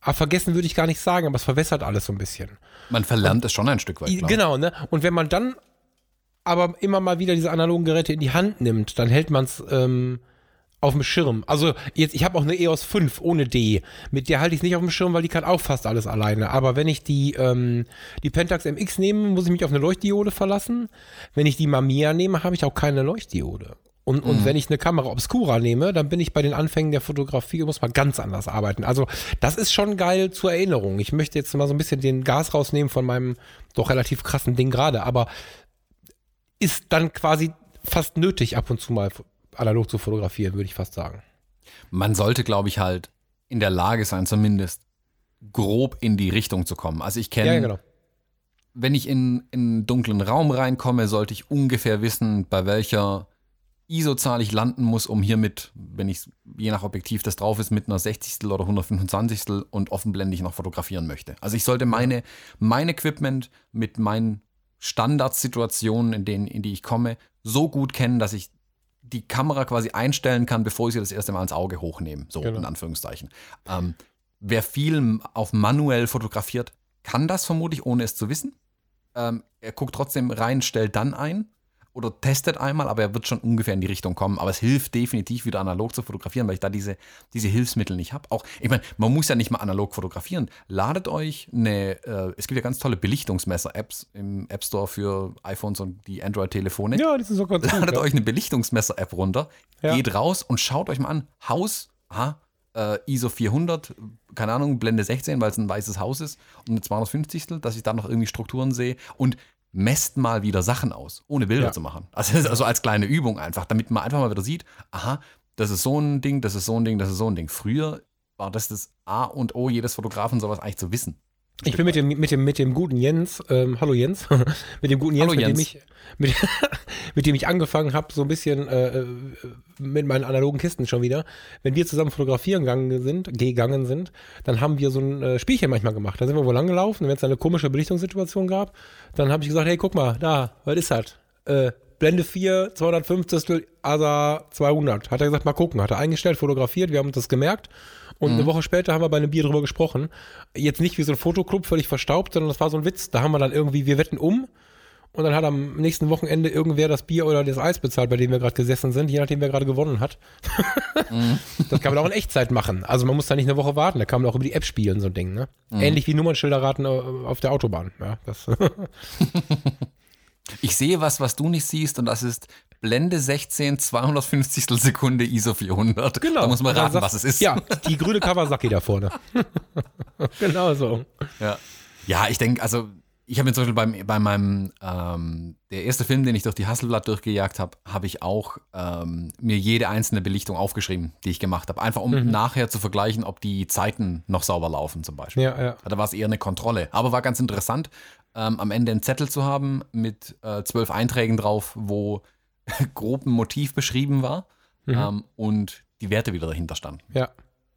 ah, vergessen würde ich gar nicht sagen, aber es verwässert alles so ein bisschen. Man verlernt es schon ein Stück weit. Glaub. Genau, ne? Und wenn man dann aber immer mal wieder diese analogen Geräte in die Hand nimmt, dann hält man es ähm, auf dem Schirm. Also jetzt, ich habe auch eine EOS 5 ohne D. Mit der halte ich es nicht auf dem Schirm, weil die kann auch fast alles alleine. Aber wenn ich die, ähm, die Pentax MX nehme, muss ich mich auf eine Leuchtdiode verlassen. Wenn ich die Mamiya nehme, habe ich auch keine Leuchtdiode. Und, und mhm. wenn ich eine Kamera Obscura nehme, dann bin ich bei den Anfängen der Fotografie und muss mal ganz anders arbeiten. Also das ist schon geil zur Erinnerung. Ich möchte jetzt mal so ein bisschen den Gas rausnehmen von meinem doch relativ krassen Ding gerade, aber ist dann quasi fast nötig, ab und zu mal analog zu fotografieren, würde ich fast sagen. Man sollte, glaube ich, halt in der Lage sein, zumindest grob in die Richtung zu kommen. Also ich kenne, ja, genau. wenn ich in, in einen dunklen Raum reinkomme, sollte ich ungefähr wissen, bei welcher ISO-Zahl ich landen muss, um hiermit, wenn ich je nach Objektiv das drauf ist, mit einer 60. oder 125. und offenblendig noch fotografieren möchte. Also ich sollte meine, mein Equipment mit meinen Standardsituationen, in denen, in die ich komme, so gut kennen, dass ich die Kamera quasi einstellen kann, bevor ich sie das erste Mal ins Auge hochnehme. So genau. in Anführungszeichen. Ähm, wer viel auf manuell fotografiert, kann das vermutlich, ohne es zu wissen. Ähm, er guckt trotzdem rein, stellt dann ein oder testet einmal, aber er wird schon ungefähr in die Richtung kommen. Aber es hilft definitiv wieder analog zu fotografieren, weil ich da diese, diese Hilfsmittel nicht habe. Auch, ich meine, man muss ja nicht mal analog fotografieren. Ladet euch eine, äh, es gibt ja ganz tolle Belichtungsmesser-Apps im App Store für iPhones und die Android-Telefone. Ja, die sind so ganz Ladet gut, euch eine Belichtungsmesser-App runter, ja. geht raus und schaut euch mal an. Haus, aha, äh, ISO 400, keine Ahnung, Blende 16, weil es ein weißes Haus ist und eine 250. dass ich da noch irgendwie Strukturen sehe und messt mal wieder Sachen aus, ohne Bilder ja. zu machen. Also, also als kleine Übung einfach, damit man einfach mal wieder sieht, aha, das ist so ein Ding, das ist so ein Ding, das ist so ein Ding. Früher war das das A und O jedes Fotografen, sowas eigentlich zu wissen. Ich bin mit dem, mit dem, mit dem guten Jens, ähm, hallo Jens, mit dem guten Jens, hallo Jens. mit dem ich, mit, mit dem ich angefangen habe, so ein bisschen äh, äh, mit meinen analogen Kisten schon wieder. Wenn wir zusammen fotografieren gegangen sind, gegangen sind, dann haben wir so ein äh, Spielchen manchmal gemacht. Da sind wir wohl langgelaufen, wenn es eine komische Belichtungssituation gab, dann habe ich gesagt, hey, guck mal, da, was ist das? Äh, Blende 4, 250, ASA 200. Hat er gesagt, mal gucken. Hat er eingestellt, fotografiert, wir haben uns das gemerkt und mhm. eine Woche später haben wir bei einem Bier drüber gesprochen. Jetzt nicht wie so ein Fotoclub völlig verstaubt, sondern das war so ein Witz. Da haben wir dann irgendwie, wir wetten um. Und dann hat am nächsten Wochenende irgendwer das Bier oder das Eis bezahlt, bei dem wir gerade gesessen sind, je nachdem, wer gerade gewonnen hat. mhm. Das kann man auch in Echtzeit machen. Also man muss da nicht eine Woche warten, da kann man auch über die App spielen, so ein Ding. Ne? Mhm. Ähnlich wie Nummernschilderraten auf der Autobahn. Ja, ich sehe was, was du nicht siehst, und das ist Blende 16, 250 Sekunde ISO 400. Genau. Da muss man raten, was es ist. Ja, die grüne Kawasaki da vorne. genau so. Ja, ja ich denke, also ich habe mir zum Beispiel beim, bei meinem, ähm, der erste Film, den ich durch die Hasselblatt durchgejagt habe, habe ich auch ähm, mir jede einzelne Belichtung aufgeschrieben, die ich gemacht habe. Einfach um mhm. nachher zu vergleichen, ob die Zeiten noch sauber laufen zum Beispiel. Ja, ja. Da war es eher eine Kontrolle. Aber war ganz interessant, ähm, am Ende einen Zettel zu haben mit äh, zwölf Einträgen drauf, wo grob ein Motiv beschrieben war mhm. ähm, und die Werte wieder dahinter standen. Ja.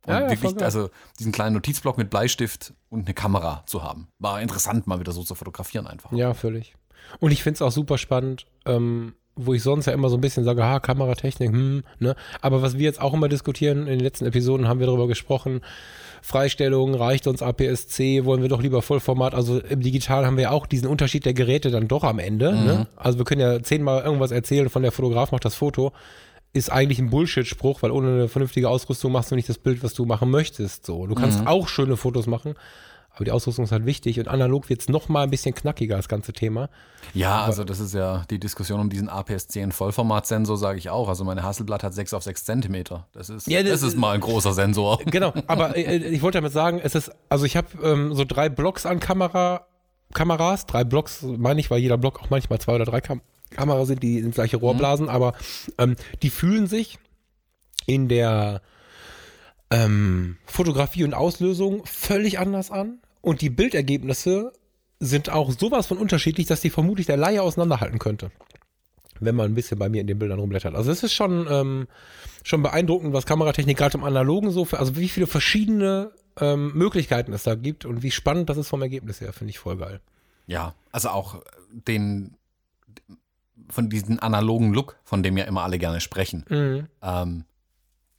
Und ja, ja, wirklich, also diesen kleinen Notizblock mit Bleistift und eine Kamera zu haben. War interessant, mal wieder so zu fotografieren einfach. Ja, völlig. Und ich finde es auch super spannend, ähm, wo ich sonst ja immer so ein bisschen sage, ha, Kameratechnik, hm, ne? Aber was wir jetzt auch immer diskutieren, in den letzten Episoden haben wir darüber gesprochen, Freistellung, reicht uns APS-C, wollen wir doch lieber Vollformat. Also im Digital haben wir auch diesen Unterschied der Geräte dann doch am Ende. Mhm. Ne? Also wir können ja zehnmal irgendwas erzählen von der Fotograf macht das Foto. Ist eigentlich ein Bullshit-Spruch, weil ohne eine vernünftige Ausrüstung machst du nicht das Bild, was du machen möchtest. So, du kannst mhm. auch schöne Fotos machen, aber die Ausrüstung ist halt wichtig und analog wird es nochmal ein bisschen knackiger, das ganze Thema. Ja, aber also das ist ja die Diskussion um diesen APS-C Vollformatsensor, sage ich auch. Also meine Hasselblatt hat 6 auf 6 Zentimeter. Das ist, ja, das, das ist mal ein großer Sensor. Genau, aber äh, äh, ich wollte damit sagen, es ist, also ich habe ähm, so drei Blocks an Kamera, Kameras, drei Blocks meine ich, weil jeder Block auch manchmal zwei oder drei Kam Kameras sind, die ins gleiche Rohrblasen, mhm. aber ähm, die fühlen sich in der ähm, Fotografie und Auslösung völlig anders an. Und die Bildergebnisse sind auch sowas von unterschiedlich, dass die vermutlich der Laie auseinanderhalten könnte. Wenn man ein bisschen bei mir in den Bildern rumblättert. Also es ist schon, ähm, schon beeindruckend, was Kameratechnik gerade im Analogen so für, also wie viele verschiedene ähm, Möglichkeiten es da gibt und wie spannend das ist vom Ergebnis her, finde ich voll geil. Ja, also auch den von diesem analogen Look, von dem ja immer alle gerne sprechen. Mhm. Ähm,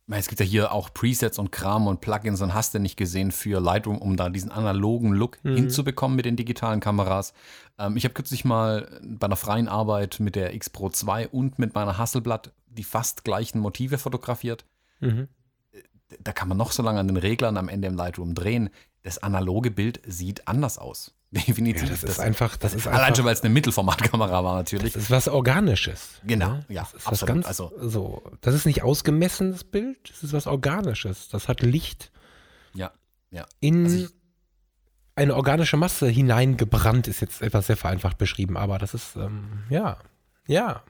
es gibt ja hier auch Presets und Kram und Plugins und hast du nicht gesehen für Lightroom, um da diesen analogen Look mhm. hinzubekommen mit den digitalen Kameras. Ähm, ich habe kürzlich mal bei einer freien Arbeit mit der X Pro 2 und mit meiner Hasselblatt die fast gleichen Motive fotografiert. Mhm. Da kann man noch so lange an den Reglern am Ende im Lightroom drehen. Das analoge Bild sieht anders aus. Definitiv. Ja, das ist einfach, das ist Allein einfach, schon, weil es eine Mittelformatkamera war, natürlich. das ist was Organisches. Genau, ne? ja, das ist absolut. Ganz, Also- so, das ist nicht ausgemessenes Bild, das ist was Organisches. Das hat Licht Ja, ja. in Also ich- eine organische Masse hineingebrannt, ist jetzt etwas sehr vereinfacht beschrieben, aber das ist, ähm, ja, ja.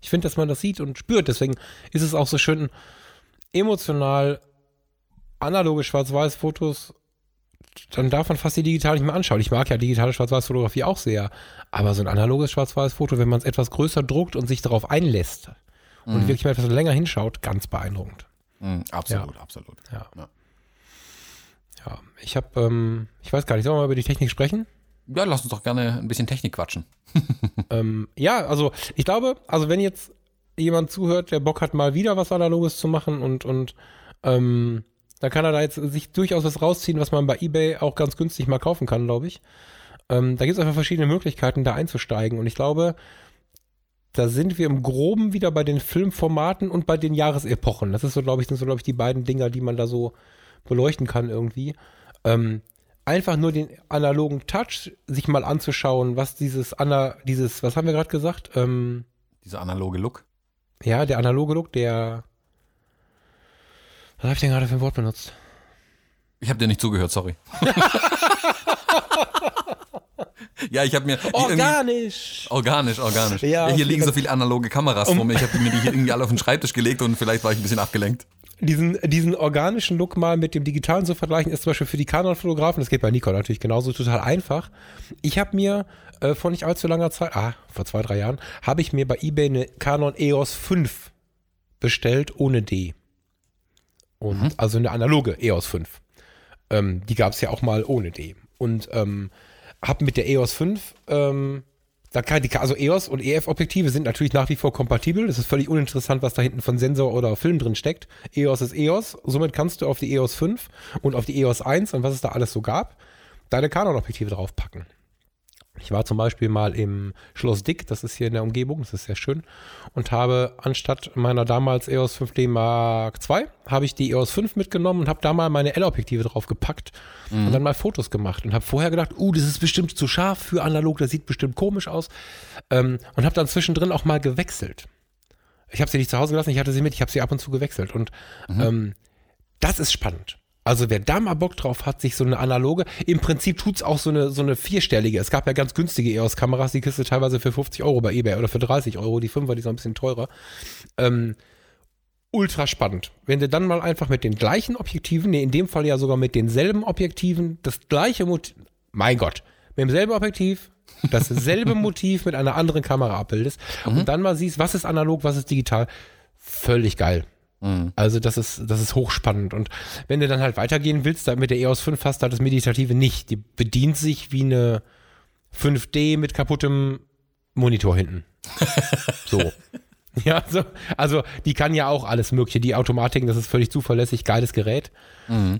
Ich finde, dass man das sieht und spürt. Deswegen ist es auch so schön emotional analoge Schwarz-Weiß-Fotos. Dann darf man fast die digital nicht mehr anschauen. Ich mag ja digitale Schwarz-Weiß-Fotografie auch sehr. Aber so ein analoges Schwarz-Weiß-Foto, wenn man es etwas größer druckt und sich darauf einlässt und wirklich mal etwas länger hinschaut, ganz beeindruckend. Mhm, absolut, absolut. Ja. Ja. Ja, ich habe, ähm, ich weiß gar nicht, sollen wir mal über die Technik sprechen? Ja, lass uns doch gerne ein bisschen Technik quatschen. Ähm, ja, also ich glaube, also wenn jetzt jemand zuhört, der Bock hat, mal wieder was Analoges zu machen und, und ähm, dann kann er da jetzt sich durchaus was rausziehen, was man bei Ebay auch ganz günstig mal kaufen kann, glaube ich. Ähm, da gibt es einfach verschiedene Möglichkeiten, da einzusteigen. Und ich glaube, da sind wir im Groben wieder bei den Filmformaten und bei den Jahresepochen. Das ist so, glaube ich, sind so, glaube ich, die beiden Dinger, die man da so beleuchten kann irgendwie. Ähm, einfach nur den analogen Touch sich mal anzuschauen, was dieses Ana, dieses, was haben wir gerade gesagt? Ähm, Dieser analoge Look. ja, der analoge Look, der. Was habe ich denn gerade für ein Wort benutzt? Ich habe dir nicht zugehört, sorry. ja, ich habe mir. Organisch! Organisch, organisch. Ja, Ja, hier liegen so viele analoge Kameras vor mir. Ich habe mir die hier irgendwie alle auf den Schreibtisch gelegt und vielleicht war ich ein bisschen abgelenkt. Diesen, diesen organischen Look mal mit dem digitalen zu vergleichen, ist zum Beispiel für die Canon-Fotografen, das geht bei Nikon natürlich genauso total einfach. Ich habe mir äh, vor nicht allzu langer Zeit, ah, vor zwei, drei Jahren, habe ich mir bei eBay eine Canon EOS 5 bestellt ohne D. Und also eine analoge EOS 5. Ähm, die gab es ja auch mal ohne D. Und ähm, habe mit der EOS 5, ähm, da kann die, also EOS und EF-Objektive sind natürlich nach wie vor kompatibel. Das ist völlig uninteressant, was da hinten von Sensor oder Film drin steckt. EOS ist EOS. Somit kannst du auf die EOS 5 und auf die EOS 1 und was es da alles so gab, deine Canon-Objektive draufpacken. Ich war zum Beispiel mal im Schloss Dick, das ist hier in der Umgebung, das ist sehr schön, und habe anstatt meiner damals EOS 5D Mark II, habe ich die EOS 5 mitgenommen und habe da mal meine L-Objektive draufgepackt und dann mal Fotos gemacht und habe vorher gedacht, uh, das ist bestimmt zu scharf für analog, das sieht bestimmt komisch aus ähm, und habe dann zwischendrin auch mal gewechselt. Ich habe sie nicht zu Hause gelassen, ich hatte sie mit, ich habe sie ab und zu gewechselt und ähm, das ist spannend. Also wer da mal Bock drauf hat, sich so eine analoge, im Prinzip tut's auch so eine, so eine vierstellige. Es gab ja ganz günstige EOS-Kameras, die kriegst du teilweise für 50 Euro bei Ebay oder für 30 Euro. Die 5er, die sind ein bisschen teurer. Ähm, ultra spannend. Wenn du dann mal einfach mit den gleichen Objektiven, nee, in dem Fall ja sogar mit denselben Objektiven, das gleiche Motiv, mein Gott, mit demselben Objektiv, dasselbe Motiv mit einer anderen Kamera abbildest und dann mal siehst, was ist analog, was ist digital, völlig geil. Also das ist, das ist hochspannend. Und wenn du dann halt weitergehen willst, da mit der EOS 5 hast du halt das Meditative nicht. Die bedient sich wie eine 5D mit kaputtem Monitor hinten. so. Ja, so, also die kann ja auch alles Mögliche. Die Automatiken, das ist völlig zuverlässig, geiles Gerät.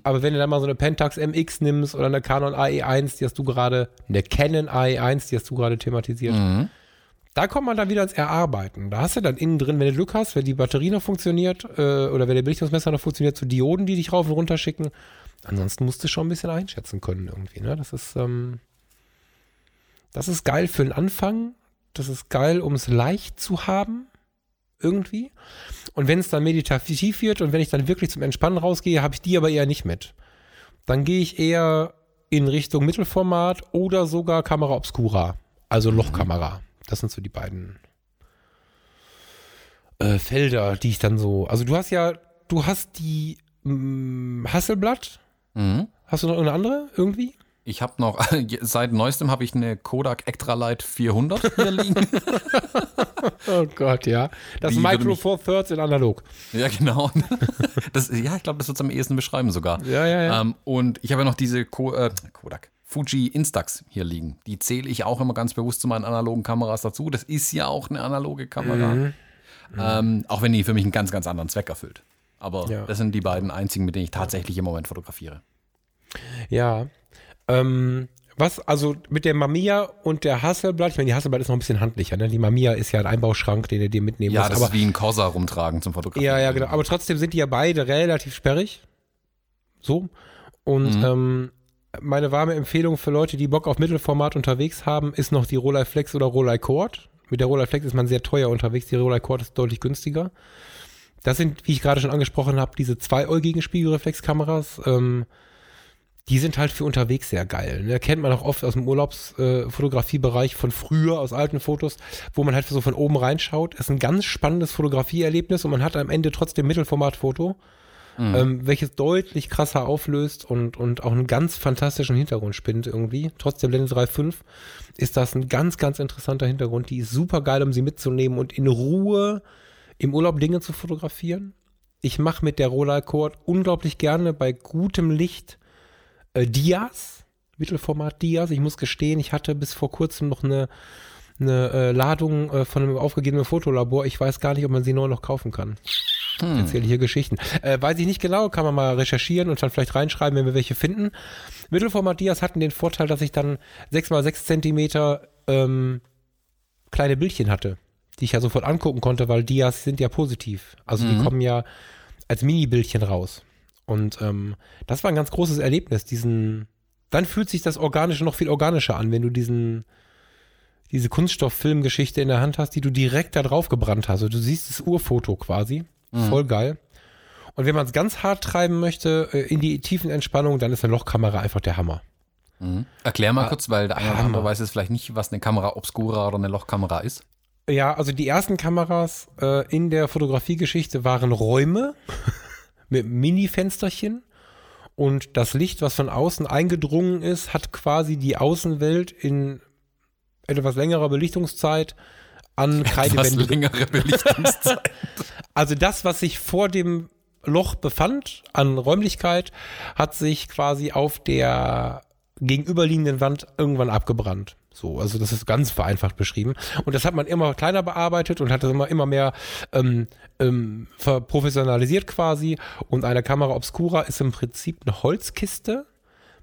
Aber wenn du dann mal so eine Pentax MX nimmst oder eine Canon AE1, die hast du gerade, eine Canon AE1, die hast du gerade thematisiert, da kommt man dann wieder ins Erarbeiten. Da hast du dann innen drin, wenn du Glück hast, wenn die Batterie noch funktioniert äh, oder wenn der Belichtungsmesser noch funktioniert, so Dioden, die dich rauf und runter schicken. Ansonsten musst du schon ein bisschen einschätzen können irgendwie. Ne? Das ist ähm, das ist geil für den Anfang. Das ist geil, um es leicht zu haben irgendwie. Und wenn es dann meditativ wird und wenn ich dann wirklich zum Entspannen rausgehe, habe ich die aber eher nicht mit. Dann gehe ich eher in Richtung Mittelformat oder sogar Kamera Obscura, also Lochkamera. Das sind so die beiden äh, Felder, die ich dann so. Also du hast ja, du hast die mm, Hasselblatt. Mhm. Hast du noch eine andere irgendwie? Ich habe noch, seit neuestem habe ich eine Kodak Extralight 400 hier liegen. Oh Gott, ja. Das Die Micro Four Thirds in analog. ja, genau. Das, ja, ich glaube, das wird am ehesten beschreiben sogar. Ja, ja, ja. Ähm, und ich habe ja noch diese Ko äh, Kodak. Fuji Instax hier liegen. Die zähle ich auch immer ganz bewusst zu meinen analogen Kameras dazu. Das ist ja auch eine analoge Kamera. Mhm. Ähm, auch wenn die für mich einen ganz, ganz anderen Zweck erfüllt. Aber Ja. das sind die beiden einzigen, mit denen ich tatsächlich im Moment fotografiere. Ja. Ähm, Was, also mit der Mamiya und der Hasselblatt, ich meine, die Hasselblatt ist noch ein bisschen handlicher, ne? Die Mamiya ist ja ein Einbauschrank, den du dir mitnehmen Ja, musst. das aber, ist wie ein Corsa rumtragen zum Fotografieren. ja, ja, genau. Aber trotzdem sind die ja beide relativ sperrig. So. Und Mhm. ähm, meine warme Empfehlung für Leute, die Bock auf Mittelformat unterwegs haben, ist noch die Rolei Flex oder Rolei Cord. Mit der Rolei Flex ist man sehr teuer unterwegs, die Rolei Cord ist deutlich günstiger. Das sind, wie ich gerade schon angesprochen habe, diese zweiäugigen Spiegelreflexkameras. Ähm, die sind halt für unterwegs sehr geil. Ne? Kennt man auch oft aus dem Urlaubsfotografiebereich von früher, aus alten Fotos, wo man halt so von oben reinschaut. ist ein ganz spannendes Fotografieerlebnis und man hat am Ende trotzdem Mittelformatfoto, Mhm. ähm, welches deutlich krasser auflöst und, und auch einen ganz fantastischen Hintergrund spinnt irgendwie. Trotz der Blende 3.5 ist das ein ganz, ganz interessanter Hintergrund. Die ist super geil, um sie mitzunehmen und in Ruhe im Urlaub Dinge zu fotografieren. Ich mache mit der Rolleiflex Cord unglaublich gerne bei gutem Licht äh, Dias, Mittelformat Dias. Ich muss gestehen, ich hatte bis vor kurzem noch eine, eine äh, Ladung äh, von einem aufgegebenen Fotolabor. Ich weiß gar nicht, ob man sie neu noch kaufen kann. Ich Hm. erzähle hier Geschichten. Äh, weiß ich nicht genau, kann man mal recherchieren und dann vielleicht reinschreiben, wenn wir welche finden. Mittelformat Dias hatten den Vorteil, dass ich dann 6x6 Zentimeter ähm, kleine Bildchen hatte, die ich ja sofort angucken konnte, weil Dias sind ja positiv. Also die Mhm. kommen ja als Mini-Bildchen raus. Und ähm, das war ein ganz großes Erlebnis, diesen, dann fühlt sich das Organische noch viel organischer an, wenn du diesen, diese Kunststofffilmgeschichte in der Hand hast, die du direkt da drauf gebrannt hast. Also du siehst das Urfoto quasi. Mhm. Voll geil. Und wenn man es ganz hart treiben möchte, äh, in die tiefen Entspannung, dann ist eine Lochkamera einfach der Hammer. Mhm. Erklär mal Ah, kurz, weil der eine oder Hammer. andere weiß jetzt vielleicht nicht, was eine Kamera obscura oder eine Lochkamera ist. Ja, also die ersten Kameras äh, in der Fotografiegeschichte waren Räume mit Mini-Fensterchen. Und das Licht, was von außen eingedrungen ist, hat quasi die Außenwelt in etwas längerer Belichtungszeit an Kreidewände. längere Belichtungszeit. Also das, was sich vor dem Loch befand an Räumlichkeit, hat sich quasi auf der gegenüberliegenden Wand irgendwann abgebrannt. So, also das ist ganz vereinfacht beschrieben. Und das hat man immer kleiner bearbeitet und hat das immer, immer mehr ähm, ähm, verprofessionalisiert quasi. Und eine Kamera Obscura ist im Prinzip eine Holzkiste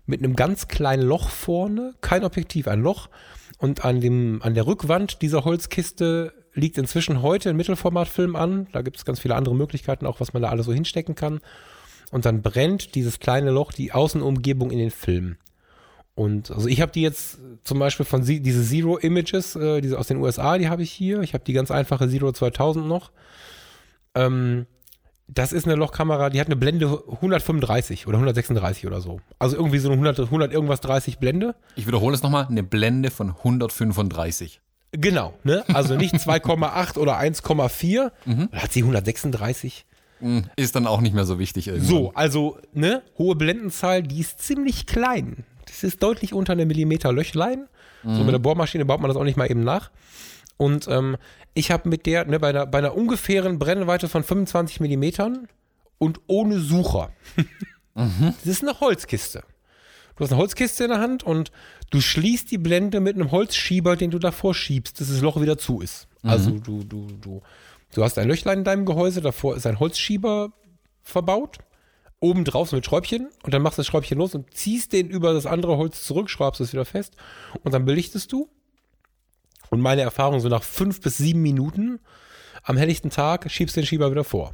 mit einem ganz kleinen Loch vorne, kein Objektiv, ein Loch. Und an, dem, an der Rückwand dieser Holzkiste liegt inzwischen heute ein Mittelformatfilm an. Da gibt es ganz viele andere Möglichkeiten, auch was man da alles so hinstecken kann. Und dann brennt dieses kleine Loch die Außenumgebung in den Film. Und also ich habe die jetzt zum Beispiel von Sie- diese Zero Images, äh, diese aus den USA, die habe ich hier. Ich habe die ganz einfache Zero 2000 noch. Ähm, das ist eine Lochkamera, die hat eine Blende 135 oder 136 oder so. Also irgendwie so eine 100, 100 irgendwas 30 Blende. Ich wiederhole es nochmal, eine Blende von 135. Genau, ne? Also nicht 2,8 oder 1,4. Mhm. Hat sie 136? Hm, Ist dann auch nicht mehr so wichtig irgendwann. So, also, ne? Hohe Blendenzahl, die ist ziemlich klein. Das ist deutlich unter einer Millimeter Löchlein. So mit der Bohrmaschine baut man das auch nicht mal eben nach. Und ähm, ich habe mit der, ne, bei einer, bei einer ungefähren Brennweite von 25 Millimetern und ohne Sucher. Das ist eine Holzkiste. Du hast eine Holzkiste in der Hand und du schließt die Blende mit einem Holzschieber, den du davor schiebst, dass das Loch wieder zu ist. Also du, du, du, du hast ein Löchlein in deinem Gehäuse, davor ist ein Holzschieber verbaut, oben drauf so mit Schräubchen und dann machst du das Schräubchen los und ziehst den über das andere Holz zurück, schraubst es wieder fest und dann belichtest du. Und meine Erfahrung, so nach fünf bis sieben Minuten am helllichten Tag schiebst du den Schieber wieder vor.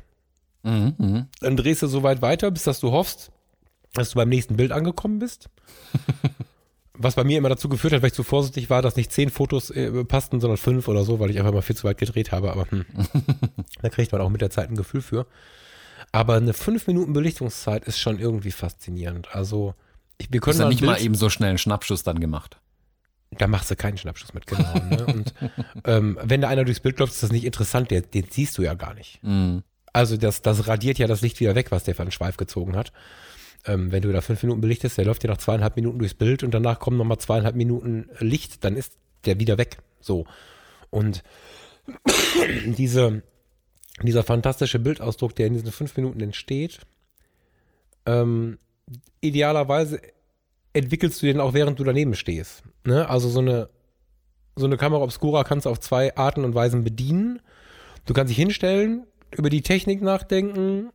Mhm, mhm. Dann drehst du so weit weiter, bis dass du hoffst, dass du beim nächsten Bild angekommen bist. Was bei mir immer dazu geführt hat, weil ich zu vorsichtig war, dass nicht zehn Fotos äh, passten, sondern fünf oder so, weil ich einfach mal viel zu weit gedreht habe. Aber hm, da kriegt man auch mit der Zeit ein Gefühl für. Aber eine fünf Minuten Belichtungszeit ist schon irgendwie faszinierend. Also ich, wir Du können hast ja mal nicht mal Bild- eben so schnell einen Schnappschuss dann gemacht. Da machst du keinen Schnappschuss mit, genau. Ne? Und ähm, wenn da einer durchs Bild läuft, ist das nicht interessant, der, den siehst du ja gar nicht. Mhm. Also das, das radiert ja das Licht wieder weg, was der für einen Schweif gezogen hat. Ähm, wenn du da fünf Minuten belichtest, der läuft dir nach zweieinhalb Minuten durchs Bild und danach kommen nochmal zweieinhalb Minuten Licht, dann ist der wieder weg. So. Und diese, dieser fantastische Bildausdruck, der in diesen fünf Minuten entsteht, ähm, idealerweise entwickelst du den auch, während du daneben stehst. Ne? Also so eine, so eine Kamera Obscura kannst du auf zwei Arten und Weisen bedienen. Du kannst dich hinstellen, über die Technik nachdenken,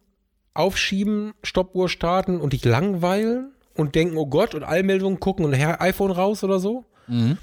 aufschieben, Stoppuhr starten und dich langweilen und denken, oh Gott, und Allmeldungen gucken und her iPhone raus oder so. Mhm.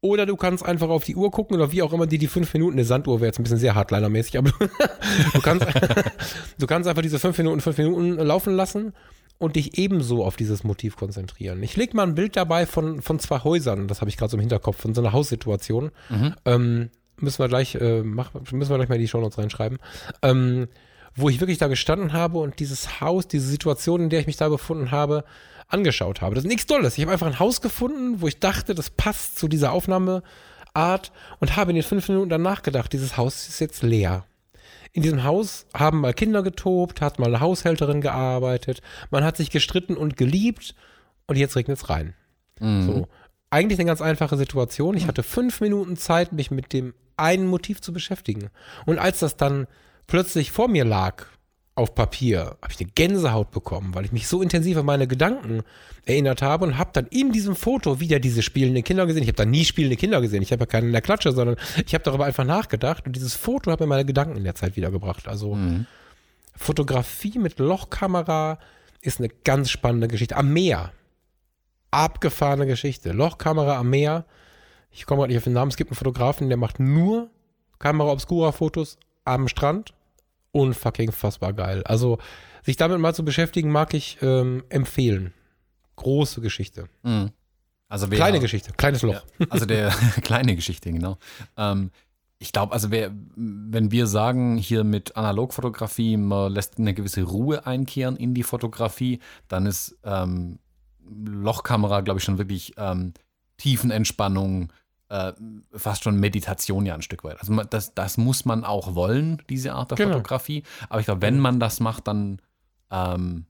Oder du kannst einfach auf die Uhr gucken oder wie auch immer die die fünf Minuten, eine Sanduhr wäre jetzt ein bisschen sehr hardliner-mäßig, aber du kannst, du kannst einfach diese fünf Minuten, fünf Minuten laufen lassen und dich ebenso auf dieses Motiv konzentrieren. Ich lege mal ein Bild dabei von, von zwei Häusern, das habe ich gerade so im Hinterkopf, von so einer Haussituation. Mhm. Ähm, müssen wir gleich, äh, mach, müssen wir gleich mal die Shownotes reinschreiben. Ähm, wo ich wirklich da gestanden habe und dieses Haus, diese Situation, in der ich mich da befunden habe, angeschaut habe. Das ist nichts Tolles. Ich habe einfach ein Haus gefunden, wo ich dachte, das passt zu dieser Aufnahmeart und habe in den fünf Minuten danach gedacht, dieses Haus ist jetzt leer. In diesem Haus haben mal Kinder getobt, hat mal eine Haushälterin gearbeitet, man hat sich gestritten und geliebt und jetzt regnet es rein. Mhm. So. Eigentlich eine ganz einfache Situation. Ich hatte fünf Minuten Zeit, mich mit dem einen Motiv zu beschäftigen. Und als das dann plötzlich vor mir lag, auf Papier, habe ich eine Gänsehaut bekommen, weil ich mich so intensiv an meine Gedanken erinnert habe und habe dann in diesem Foto wieder diese spielenden Kinder gesehen. Ich habe da nie spielende Kinder gesehen. Ich habe ja keinen in der Klatsche, sondern ich habe darüber einfach nachgedacht und dieses Foto hat mir meine Gedanken in der Zeit wiedergebracht. Also Mhm. Fotografie mit Lochkamera ist eine ganz spannende Geschichte. Am Meer. Abgefahrene Geschichte. Lochkamera am Meer. Ich komme gerade nicht auf den Namen. Es gibt einen Fotografen, der macht nur Kamera Obscura Fotos am Strand. Unfucking fassbar geil. Also sich damit mal zu beschäftigen, mag ich ähm, empfehlen. Große Geschichte. Mhm. Also wer, Kleine Geschichte. Kleines Loch. Ja, also der kleine Geschichte, genau. Ähm, ich glaube, also wer, wenn wir sagen, hier mit Analogfotografie, man lässt eine gewisse Ruhe einkehren in die Fotografie, dann ist ähm, Lochkamera, glaube ich, schon wirklich ähm, Tiefenentspannung, äh, fast schon Meditation ja ein Stück weit. Also das, das muss man auch wollen, diese Art der Genau. Fotografie. Aber ich glaube, wenn man das macht, dann ähm,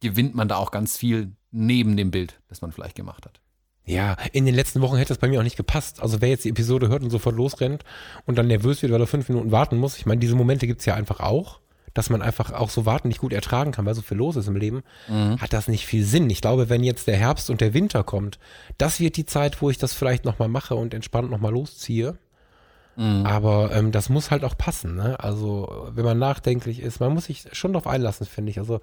gewinnt man da auch ganz viel neben dem Bild, das man vielleicht gemacht hat. Ja, in den letzten Wochen hätte das bei mir auch nicht gepasst. Also wer jetzt die Episode hört und sofort losrennt und dann nervös wird, weil er fünf Minuten warten muss. Ich meine, diese Momente gibt es ja einfach auch, dass man einfach auch so Warten nicht gut ertragen kann, weil so viel los ist im Leben. Hat das nicht viel Sinn. Ich glaube, wenn jetzt der Herbst und der Winter kommt, das wird die Zeit, wo ich das vielleicht nochmal mache und entspannt nochmal losziehe. Aber ähm, das muss halt auch passen. Ne? Also wenn man nachdenklich ist, man muss sich schon darauf einlassen, finde ich. Also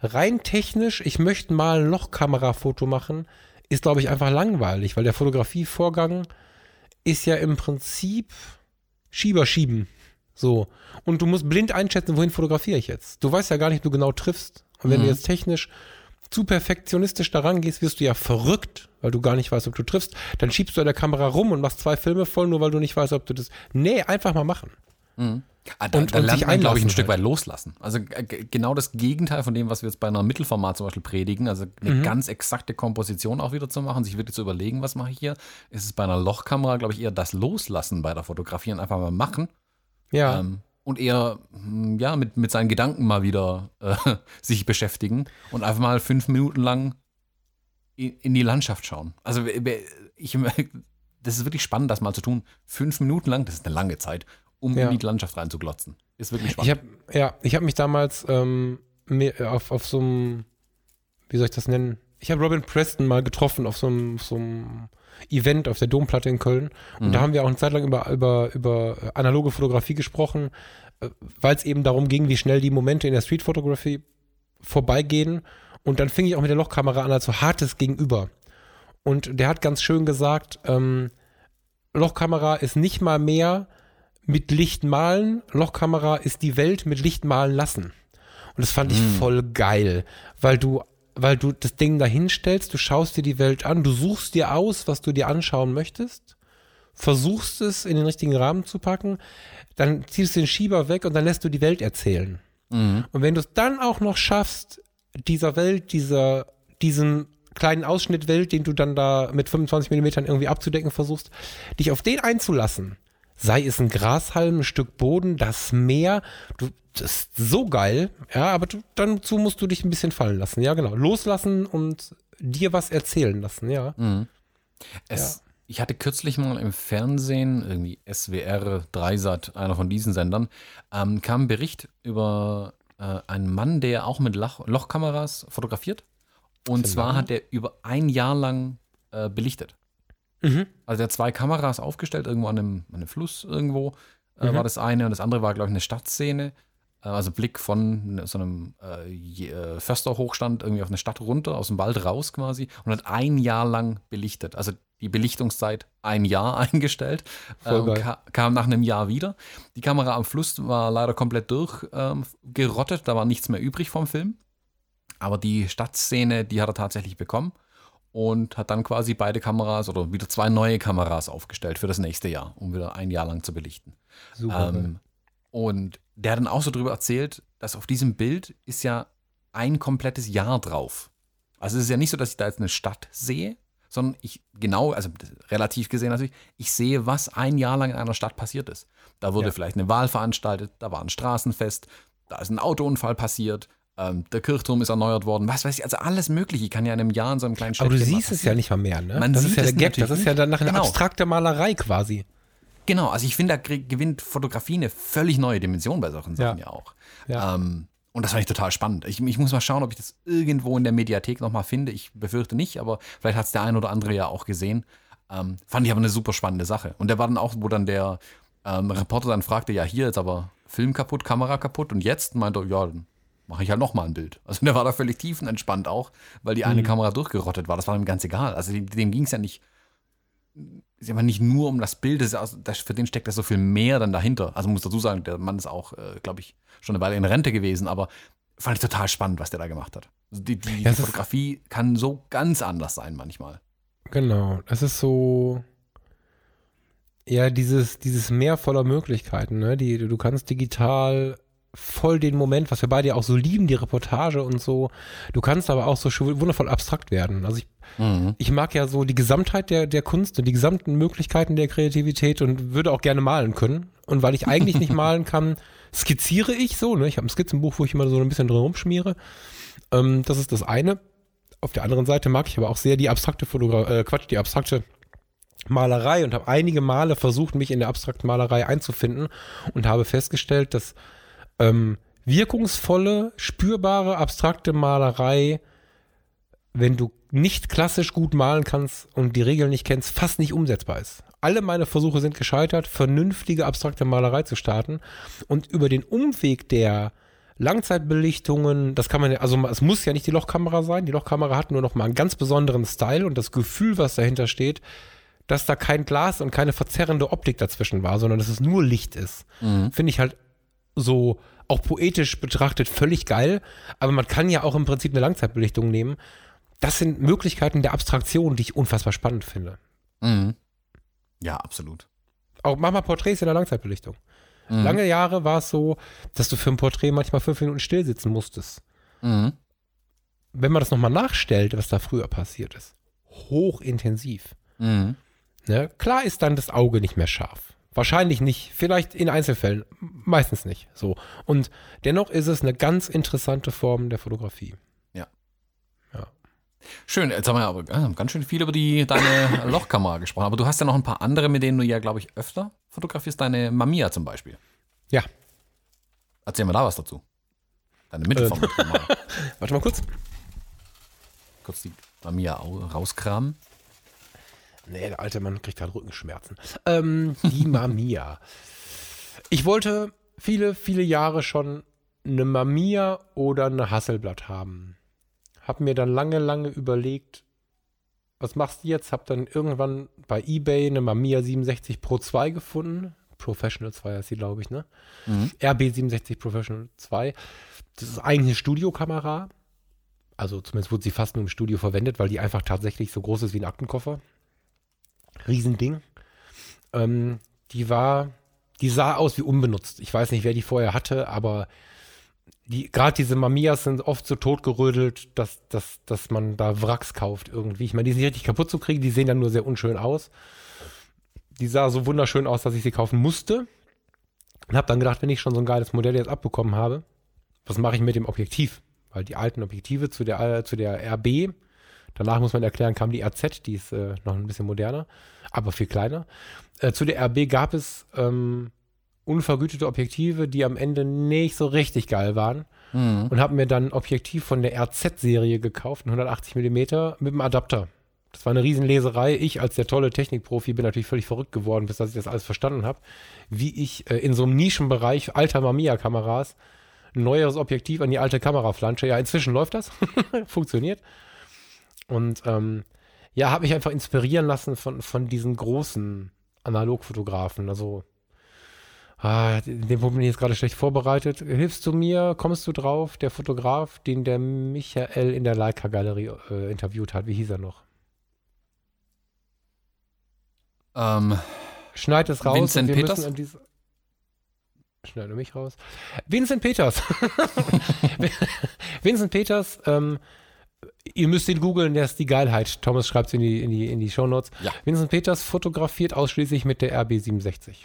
rein technisch, ich möchte mal ein Lochkamerafoto machen, ist, glaube ich, einfach langweilig, weil der Fotografievorgang ist ja im Prinzip Schieber schieben. So. Und du musst blind einschätzen, wohin fotografiere ich jetzt. Du weißt ja gar nicht, ob du genau triffst. Und wenn Mhm. du jetzt technisch zu perfektionistisch daran gehst, wirst du ja verrückt, weil du gar nicht weißt, ob du triffst. Dann schiebst du an der Kamera rum und machst zwei Filme voll, nur weil du nicht weißt, ob du das. Nee, einfach mal machen. Ah, da, Und- da lernt man, glaube ich, ein einlassen Stück halt. weit loslassen. Also genau das Gegenteil von dem, was wir jetzt bei einer Mittelformat zum Beispiel predigen, also eine Mhm. ganz exakte Komposition auch wieder zu machen, sich wirklich zu überlegen, was mache ich hier, ist es bei einer Lochkamera, glaube ich, eher das Loslassen bei der Fotografie und einfach mal machen Ja. ähm, und eher hm, ja, mit, mit seinen Gedanken mal wieder äh, sich beschäftigen und einfach mal fünf Minuten lang in, in die Landschaft schauen. Also ich, das ist wirklich spannend, das mal zu tun. Fünf Minuten lang, das ist eine lange Zeit, um Ja. in die Landschaft reinzuglotzen. Ist wirklich Ich spannend. habe ja, ich habe mich damals ähm, auf, auf so einem, wie soll ich das nennen? Ich habe Robin Preston mal getroffen auf so einem, so einem Event auf der Domplatte in Köln. Und Mhm. da haben wir auch eine Zeit lang über, über, über analoge Fotografie gesprochen, äh, weil es eben darum ging, wie schnell die Momente in der Street-Fotografie vorbeigehen. Und dann fing ich auch mit der Lochkamera an als so hartes Gegenüber. Und der hat ganz schön gesagt, ähm, Lochkamera ist nicht mal mehr mit Licht malen. Lochkamera ist die Welt mit Licht malen lassen. Und das fand ich voll geil, weil du, weil du das Ding da hinstellst, du schaust dir die Welt an, du suchst dir aus, was du dir anschauen möchtest, versuchst es in den richtigen Rahmen zu packen, dann ziehst du den Schieber weg und dann lässt du die Welt erzählen. Mhm. Und wenn du es dann auch noch schaffst, dieser Welt, dieser, diesen kleinen Ausschnitt Welt, den du dann da mit 25 Millimetern irgendwie abzudecken versuchst, dich auf den einzulassen, sei es ein Grashalm, ein Stück Boden, das Meer, du, das ist so geil, ja, aber du, dazu musst du dich ein bisschen fallen lassen, ja, genau, loslassen und dir was erzählen lassen, ja. Mhm. Es, Ich hatte kürzlich mal im Fernsehen, irgendwie SWR, Dreisat, einer von diesen Sendern, ähm, kam ein Bericht über äh, einen Mann, der auch mit Lach Lochkameras fotografiert. Und Für zwar hat er über ein Jahr lang äh, belichtet. Mhm. Also er hat zwei Kameras aufgestellt, irgendwo an einem, an einem Fluss irgendwo äh, Mhm. war das eine und das andere war, glaube ich, eine Stadtszene. Äh, Also Blick von so einem äh, äh, Försterhochstand irgendwie auf eine Stadt runter, aus dem Wald raus quasi und hat ein Jahr lang belichtet. Also die Belichtungszeit ein Jahr eingestellt. Ähm, ka kam nach einem Jahr wieder. Die Kamera am Fluss war leider komplett durchgerottet, ähm, da war nichts mehr übrig vom Film. Aber die Stadtszene, die hat er tatsächlich bekommen und hat dann quasi beide Kameras oder wieder zwei neue Kameras aufgestellt für das nächste Jahr, um wieder ein Jahr lang zu belichten. Super. Ähm, und der hat dann auch so drüber erzählt, dass auf diesem Bild ist ja ein komplettes Jahr drauf. Also es ist ja nicht so, dass ich da jetzt eine Stadt sehe, sondern ich genau, also relativ gesehen natürlich, ich sehe, was ein Jahr lang in einer Stadt passiert ist. Da wurde Ja. vielleicht eine Wahl veranstaltet, da war ein Straßenfest, da ist ein Autounfall passiert, ähm, der Kirchturm ist erneuert worden, was weiß ich, also alles Mögliche kann ja in einem Jahr in so einem kleinen Aber du Städtchen siehst es ja nicht mal mehr, ne? Man das ist sieht ja der Gag, das ist ja dann nach einer Genau. abstrakte Malerei quasi. Genau, also ich finde, da gewinnt Fotografie eine völlig neue Dimension bei solchen Sachen ja, auch. Ja. Ähm, und das fand ich total spannend. Ich, ich muss mal schauen, ob ich das irgendwo in der Mediathek nochmal finde. Ich befürchte nicht, aber vielleicht hat es der ein oder andere ja auch gesehen. Ähm, fand ich aber eine super spannende Sache. Und der war dann auch, wo dann der ähm, Reporter dann fragte, ja, hier ist aber Film kaputt, Kamera kaputt. Und jetzt meinte er, ja, dann mache ich halt nochmal ein Bild. Also der war da völlig tiefenentspannt auch, weil die eine Kamera durchgerottet war. Das war ihm ganz egal. Also dem, dem ging es ja nicht ist aber nicht nur um das Bild, das das, für den steckt da so viel mehr dann dahinter. Also muss dazu sagen, der Mann ist auch, äh, glaube ich, schon eine Weile in Rente gewesen, aber fand ich total spannend, was der da gemacht hat. Also die, die, Ja, die es ist- Fotografie kann so ganz anders sein manchmal. Genau, das ist so, ja, dieses, dieses Meer voller Möglichkeiten, ne? Die, du kannst digital voll den Moment, was wir beide ja auch so lieben, die Reportage und so. Du kannst aber auch so wundervoll abstrakt werden. Also ich, ich mag ja so die Gesamtheit der, der Kunst und die gesamten Möglichkeiten der Kreativität und würde auch gerne malen können. Und weil ich eigentlich nicht malen kann, skizziere ich so, ne? Ich habe ein Skizzenbuch, wo ich immer so ein bisschen drin rumschmiere. Ähm, das ist das eine. Auf der anderen Seite mag ich aber auch sehr die abstrakte Fotografie, äh, Quatsch, die abstrakte Malerei und habe einige Male versucht, mich in der abstrakten Malerei einzufinden und habe festgestellt, dass ähm, wirkungsvolle, spürbare, abstrakte Malerei, wenn du nicht klassisch gut malen kannst und die Regeln nicht kennst, fast nicht umsetzbar ist. Alle meine Versuche sind gescheitert, vernünftige abstrakte Malerei zu starten und über den Umweg der Langzeitbelichtungen, das kann man ja, also es muss ja nicht die Lochkamera sein. Die Lochkamera hat nur noch mal einen ganz besonderen Style und das Gefühl, was dahinter steht, dass da kein Glas und keine verzerrende Optik dazwischen war, sondern dass es nur Licht ist. Finde ich halt so auch poetisch betrachtet völlig geil. Aber man kann ja auch im Prinzip eine Langzeitbelichtung nehmen. Das sind Möglichkeiten der Abstraktion, die ich unfassbar spannend finde. Mhm. Ja, absolut. Auch mach mal Porträts in der Langzeitbelichtung. Mhm. Lange Jahre war es so, dass du für ein Porträt manchmal fünf Minuten still sitzen musstest. Mhm. Wenn man das nochmal nachstellt, was da früher passiert ist, hochintensiv. Mhm. Ne? Klar ist dann das Auge nicht mehr scharf. Wahrscheinlich nicht, vielleicht in Einzelfällen, meistens nicht. So. Und dennoch ist es eine ganz interessante Form der Fotografie. Schön, jetzt haben wir aber äh, ganz schön viel über die, deine Lochkamera gesprochen. Aber du hast ja noch ein paar andere, mit denen du ja, glaube ich, öfter fotografierst. Deine Mamiya zum Beispiel. Ja. Erzähl mal da was dazu. Deine Mittelformatkamera. Warte mal kurz. Kurz die Mamiya au- rauskramen. Nee, der alte Mann kriegt halt Rückenschmerzen. Ähm, die Mamiya. Ich wollte viele, viele Jahre schon eine Mamiya oder eine Hasselblatt haben. Hab mir dann lange, lange überlegt, was machst du jetzt? Hab dann irgendwann bei Ebay eine Mamiya 67 Pro 2 gefunden. Professional 2 heißt sie, glaube ich, ne? Mhm. RB67 Professional 2. Das ist eigentlich eine Studiokamera. Also zumindest wurde sie fast nur im Studio verwendet, weil die einfach tatsächlich so groß ist wie ein Aktenkoffer. Riesending. Ähm, die war, die sah aus wie unbenutzt. Ich weiß nicht, wer die vorher hatte, aber die, gerade diese Mamiyas sind oft so totgerödelt, dass, dass, dass man da Wracks kauft irgendwie. Ich meine, die sind nicht richtig kaputt zu kriegen, die sehen dann nur sehr unschön aus. Die sah so wunderschön aus, dass ich sie kaufen musste. Und habe dann gedacht, wenn ich schon so ein geiles Modell jetzt abbekommen habe, was mache ich mit dem Objektiv? Weil die alten Objektive zu der, äh, zu der RB, danach muss man erklären, kam die RZ, die ist äh, noch ein bisschen moderner, aber viel kleiner. Äh, zu der RB gab es ähm, unvergütete Objektive, die am Ende nicht so richtig geil waren. Mhm. Und habe mir dann ein Objektiv von der RZ-Serie gekauft, ein 180 mm mit einem Adapter. Das war eine Riesenleserei. Ich als der tolle Technikprofi bin natürlich völlig verrückt geworden, bis dass ich das alles verstanden habe, wie ich äh, in so einem Nischenbereich alter Mamiya-Kameras ein neueres Objektiv an die alte Kameraflansche. Ja, inzwischen läuft das. Funktioniert. Und ähm, ja, habe mich einfach inspirieren lassen von, von diesen großen Analogfotografen. Also, ah, den Punkt bin ich jetzt gerade schlecht vorbereitet. Hilfst du mir? Kommst du drauf? Der Fotograf, den der Michael in der Leica-Galerie äh, interviewt hat. Wie hieß er noch? Ähm, Schneid es raus. Vincent Peters? Schneide mich raus. Vincent Peters. Vincent Peters, ähm, ihr müsst ihn googeln, der ist die Geilheit. Thomas schreibt es in die, in die, in die Shownotes. Ja. Vincent Peters fotografiert ausschließlich mit der RB67.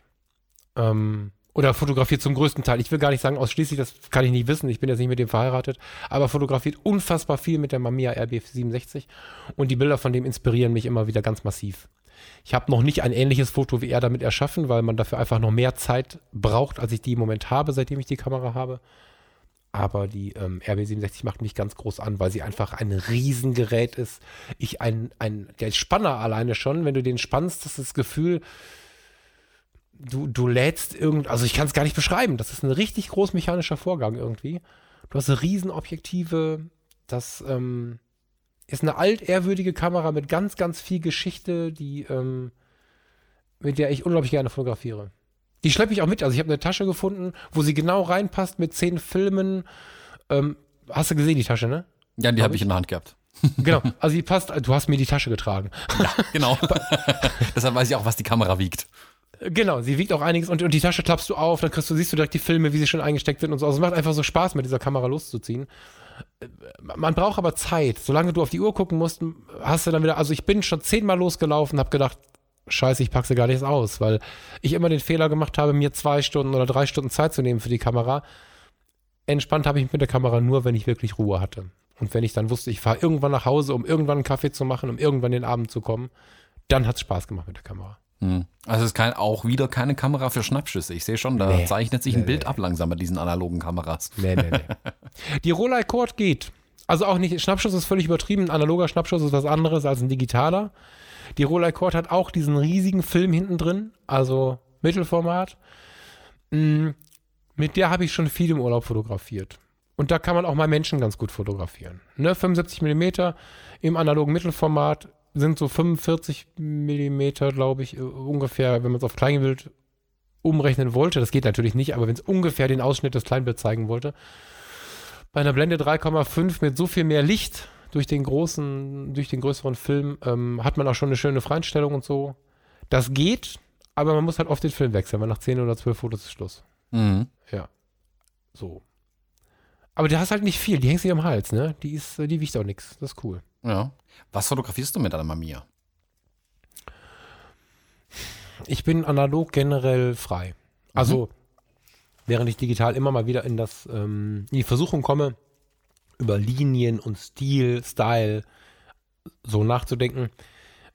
Ähm, oder fotografiert zum größten Teil. Ich will gar nicht sagen ausschließlich, das kann ich nicht wissen. Ich bin jetzt nicht mit dem verheiratet. Aber fotografiert unfassbar viel mit der Mamiya RB67. Und die Bilder von dem inspirieren mich immer wieder ganz massiv. Ich habe noch nicht ein ähnliches Foto wie er damit erschaffen, weil man dafür einfach noch mehr Zeit braucht, als ich die im Moment habe, seitdem ich die Kamera habe. Aber die ähm, RB67 macht mich ganz groß an, weil sie einfach ein Riesengerät ist. Ich ein, ein, der Spanner alleine schon, wenn du den spannst, das ist das Gefühl, du, du lädst irgend, also ich kann es gar nicht beschreiben. Das ist ein richtig groß mechanischer Vorgang irgendwie. Du hast Riesenobjektive, das ähm, ist eine altehrwürdige Kamera mit ganz, ganz viel Geschichte, die, ähm, mit der ich unglaublich gerne fotografiere. Die schleppe ich auch mit. Also ich habe eine Tasche gefunden, wo sie genau reinpasst mit zehn Filmen. Ähm, hast du gesehen, die Tasche, ne? ja, die Hab habe ich ich? in der Hand gehabt. Genau. Also die passt, du hast mir die Tasche getragen. Genau. Deshalb weiß ich auch, was die Kamera wiegt. Genau, sie wiegt auch einiges und, und die Tasche klappst du auf, dann kriegst du, siehst du direkt die Filme, wie sie schon eingesteckt sind und so. Also es macht einfach so Spaß, mit dieser Kamera loszuziehen. Äh, Man braucht aber Zeit. Solange du auf die Uhr gucken musst, hast du dann wieder, also ich bin schon zehnmal losgelaufen, habe gedacht, scheiße, ich packe sie gar nicht aus, weil ich immer den Fehler gemacht habe, mir zwei Stunden oder drei Stunden Zeit zu nehmen für die Kamera. Entspannt habe ich mich mit der Kamera nur, wenn ich wirklich Ruhe hatte. Und wenn ich dann wusste, ich fahre irgendwann nach Hause, um irgendwann einen Kaffee zu machen, um irgendwann den Abend zu kommen, dann hat es Spaß gemacht mit der Kamera. Hm. Also es ist kein, auch wieder keine Kamera für Schnappschüsse. Ich sehe schon, da Nee. zeichnet sich ein Nee, Bild nee. ab langsam bei diesen analogen Kameras. Nee, nee, nee. Die Rolei Cord geht. Also auch nicht, Schnappschuss ist völlig übertrieben. Ein analoger Schnappschuss ist was anderes als ein digitaler. Die Rolei Cord hat auch diesen riesigen Film hinten drin, also Mittelformat. Mm, Mit der habe ich schon viel im Urlaub fotografiert. Und da kann man auch mal Menschen ganz gut fotografieren. Ne, 75 mm im analogen Mittelformat sind so 45 mm, glaube ich, äh, ungefähr, wenn man es auf Kleinbild umrechnen wollte. Das geht natürlich nicht, aber wenn es ungefähr den Ausschnitt des Kleinbilds zeigen wollte. Bei einer Blende 3,5 mit so viel mehr Licht durch den großen, durch den größeren Film ähm, hat man auch schon eine schöne Feinstellung und so. Das geht, aber man muss halt oft den Film wechseln, weil nach 10 oder 12 Fotos ist Schluss. Mhm. Ja. So. Aber du hast halt nicht viel, die hängt sich am Hals, ne? Die ist, die wiegt auch nichts. Das ist cool. Ja. Was fotografierst du mit deiner Mamiya? Ich bin analog generell frei. Also, während ich digital immer mal wieder in das, ähm, in die Versuchung komme, über Linien und Stil, Style so nachzudenken,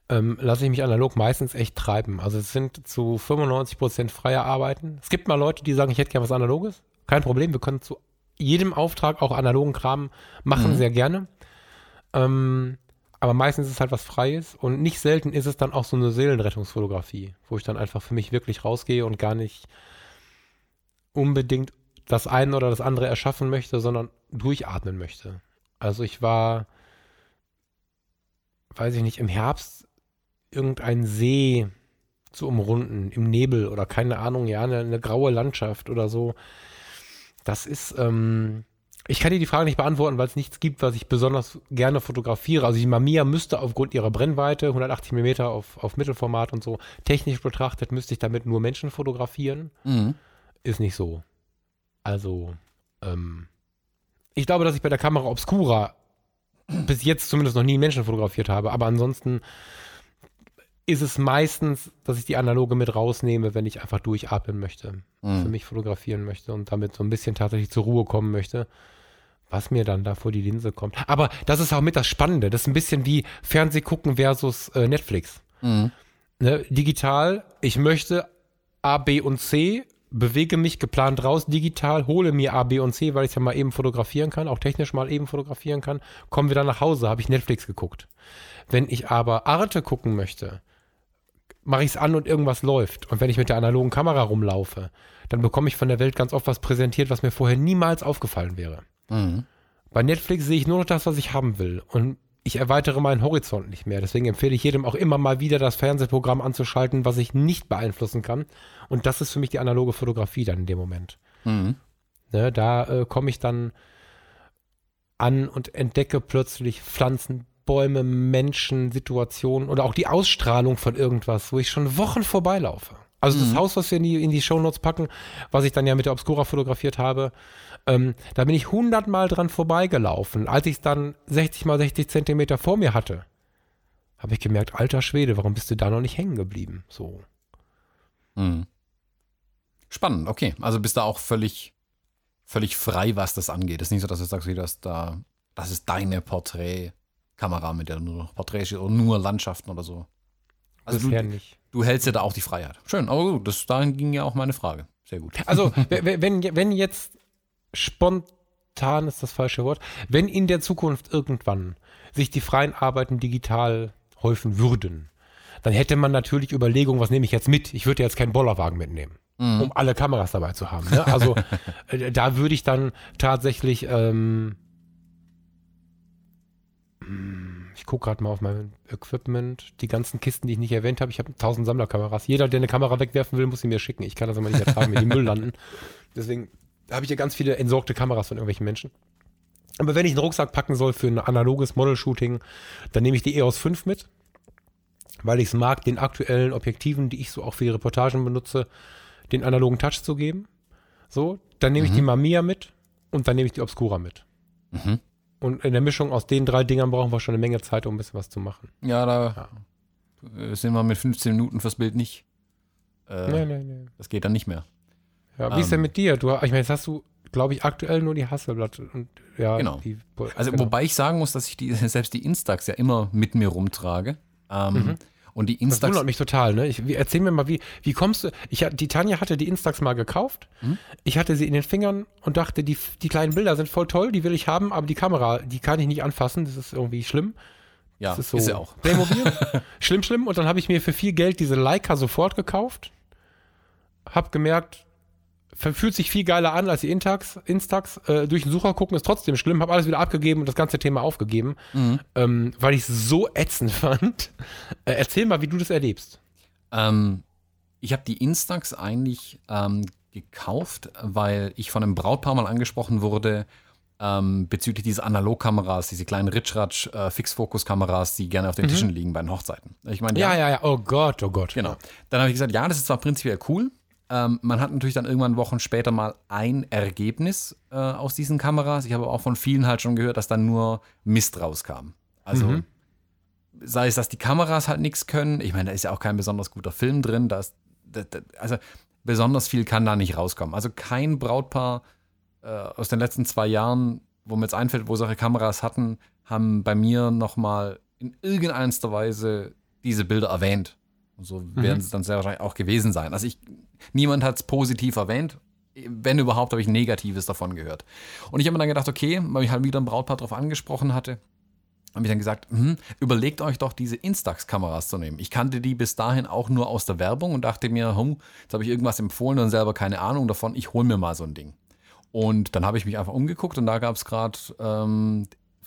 ähm, lasse ich mich analog meistens echt treiben. Also es sind zu 95% freie Arbeiten. Es gibt mal Leute, die sagen, ich hätte gerne was Analoges. Kein Problem, wir können zu jedem Auftrag auch analogen Kram machen, Mhm. sehr gerne. Ähm, aber meistens ist es halt was Freies und nicht selten ist es dann auch so eine Seelenrettungsfotografie, wo ich dann einfach für mich wirklich rausgehe und gar nicht unbedingt das eine oder das andere erschaffen möchte, sondern durchatmen möchte. Also ich war, weiß ich nicht, im Herbst irgendein See zu umrunden, im Nebel oder keine Ahnung, ja, eine, eine graue Landschaft oder so. Das ist, ähm, ich kann dir die Frage nicht beantworten, weil es nichts gibt, was ich besonders gerne fotografiere. Also die Mamiya müsste aufgrund ihrer Brennweite, 180 mm auf, auf Mittelformat und so, technisch betrachtet, müsste ich damit nur Menschen fotografieren. Mhm. Ist nicht so. Also, ähm, ich glaube, dass ich bei der Kamera Obscura bis jetzt zumindest noch nie Menschen fotografiert habe, aber ansonsten ist es meistens, dass ich die analoge mit rausnehme, wenn ich einfach durchatmen möchte, für Mhm. mich fotografieren möchte und damit so ein bisschen tatsächlich zur Ruhe kommen möchte, was mir dann da vor die Linse kommt. Aber das ist auch mit das Spannende. Das ist ein bisschen wie Fernseh gucken versus äh, Netflix Mhm. ne, digital, ich möchte A, B und C, bewege mich geplant raus, digital, hole mir A, B und C, weil ich es ja mal eben fotografieren kann, auch technisch mal eben fotografieren kann, komme wieder nach Hause, habe ich Netflix geguckt. Wenn ich aber Arte gucken möchte, mache ich es an und irgendwas läuft. Und wenn ich mit der analogen Kamera rumlaufe, dann bekomme ich von der Welt ganz oft was präsentiert, was mir vorher niemals aufgefallen wäre. Mhm. Bei Netflix sehe ich nur noch das, was ich haben will. Und ich erweitere meinen Horizont nicht mehr. Deswegen empfehle ich jedem auch immer mal wieder das Fernsehprogramm anzuschalten, was ich nicht beeinflussen kann. Und das ist für mich die analoge Fotografie dann in dem Moment. Mhm. Ne, da äh, komme ich dann an und entdecke plötzlich Pflanzen, Bäume, Menschen, Situationen oder auch die Ausstrahlung von irgendwas, wo ich schon Wochen vorbeilaufe. Also das Mhm. Haus, was wir in die, in die Shownotes packen, was ich dann ja mit der Obscura fotografiert habe, ähm, da bin ich hundertmal dran vorbeigelaufen. Als ich es dann 60 mal 60 Zentimeter vor mir hatte, habe ich gemerkt, alter Schwede, warum bist du da noch nicht hängen geblieben? So. Mhm. Spannend, okay. Also bist du auch völlig, völlig frei, was das angeht. Es ist nicht so, dass du sagst, okay, das, da, das ist deine Porträtkamera, mit der du nur noch Porträts oder nur Landschaften oder so. Also Bisher du, nicht. du hältst dir da auch die Freiheit. Schön, aber gut, das, dahin ging ja auch meine Frage. Sehr gut. Also, wenn, wenn jetzt spontan ist das falsche Wort, wenn in der Zukunft irgendwann sich die freien Arbeiten digital häufen würden, dann hätte man natürlich Überlegungen, was nehme ich jetzt mit? Ich würde jetzt keinen Bollerwagen mitnehmen, Mhm. um alle Kameras dabei zu haben. Ne? Also äh, da würde ich dann tatsächlich, ähm, hm, ich gucke gerade mal auf mein Equipment, die ganzen Kisten, die ich nicht erwähnt habe. Ich habe 1000 Sammlerkameras. Jeder, der eine Kamera wegwerfen will, muss sie mir schicken. Ich kann das immer nicht ertragen, wenn die Müll landen. Deswegen habe ich ja ganz viele entsorgte Kameras von irgendwelchen Menschen. Aber wenn ich einen Rucksack packen soll für ein analoges Model-Shooting, dann nehme ich die EOS 5 mit, weil ich es mag, den aktuellen Objektiven, die ich so auch für die Reportagen benutze, den analogen Touch zu geben. So, dann nehme ich die Mamiya mit und dann nehme ich die Obscura mit. Mhm. Und in der Mischung aus den drei Dingern brauchen wir schon eine Menge Zeit, um ein bisschen was zu machen. Ja, da äh, sind wir mit 15 Minuten fürs Bild nicht. Äh, Nee, nee, nee. Das geht dann nicht mehr. Ja, wie ist denn Ähm. mit dir? Du, ich meine, jetzt hast du, glaube ich, aktuell nur die Hasselblatt und ja, Genau. die, Also, genau. wobei ich sagen muss, dass ich die, selbst die Instax ja immer mit mir rumtrage. Ähm, Mhm. Und die Das Instax. wundert mich total, ne? Ich, erzähl mir mal, wie, wie kommst du. Ich, die Tanja hatte die Instax mal gekauft. Mhm. Ich hatte sie in den Fingern und dachte, die, die kleinen Bilder sind voll toll, die will ich haben, aber die Kamera, die kann ich nicht anfassen. Das ist irgendwie schlimm. ja, Das ist, ist so. ja auch. Playmobil. schlimm, schlimm. Und dann habe ich mir für viel Geld diese Leica sofort gekauft. Hab gemerkt, fühlt sich viel geiler an als die Instax. Instax. Äh, durch den Sucher gucken ist trotzdem schlimm. Hab alles wieder abgegeben und das ganze Thema aufgegeben, Mhm. ähm, weil ich es so ätzend fand. Äh, erzähl mal, wie du das erlebst. Ähm, ich habe die Instax eigentlich ähm, gekauft, weil ich von einem Brautpaar mal angesprochen wurde ähm, bezüglich dieser Analogkameras, diese kleinen Ritschratsch äh, Fixfokus-Kameras, die gerne auf den Tischen liegen bei den Hochzeiten. Ich meine, Mhm. Ja, ja, ja. Oh Gott, oh Gott. Genau. Dann habe ich gesagt, ja, das ist zwar prinzipiell cool. Ähm, man hat natürlich dann irgendwann Wochen später mal ein Ergebnis äh, aus diesen Kameras. Ich habe auch von vielen halt schon gehört, dass dann nur Mist rauskam. Also Mhm. sei es, dass die Kameras halt nichts können. Ich meine, da ist ja auch kein besonders guter Film drin. Da ist, da, da, also besonders viel kann da nicht rauskommen. Also kein Brautpaar äh, aus den letzten zwei Jahren, wo mir jetzt einfällt, wo solche Kameras hatten, haben bei mir nochmal in irgendeiner Weise diese Bilder erwähnt. Und so werden sie dann sehr wahrscheinlich auch gewesen sein. Also ich, niemand hat es positiv erwähnt. Wenn überhaupt, habe ich Negatives davon gehört. Und ich habe mir dann gedacht, okay, weil ich halt wieder ein Brautpaar darauf angesprochen hatte, habe ich dann gesagt, hm, überlegt euch doch diese Instax-Kameras zu nehmen. Ich kannte die bis dahin auch nur aus der Werbung und dachte mir, hm, jetzt habe ich irgendwas empfohlen und selber keine Ahnung davon, ich hole mir mal so ein Ding. Und dann habe ich mich einfach umgeguckt und da gab es gerade, ähm,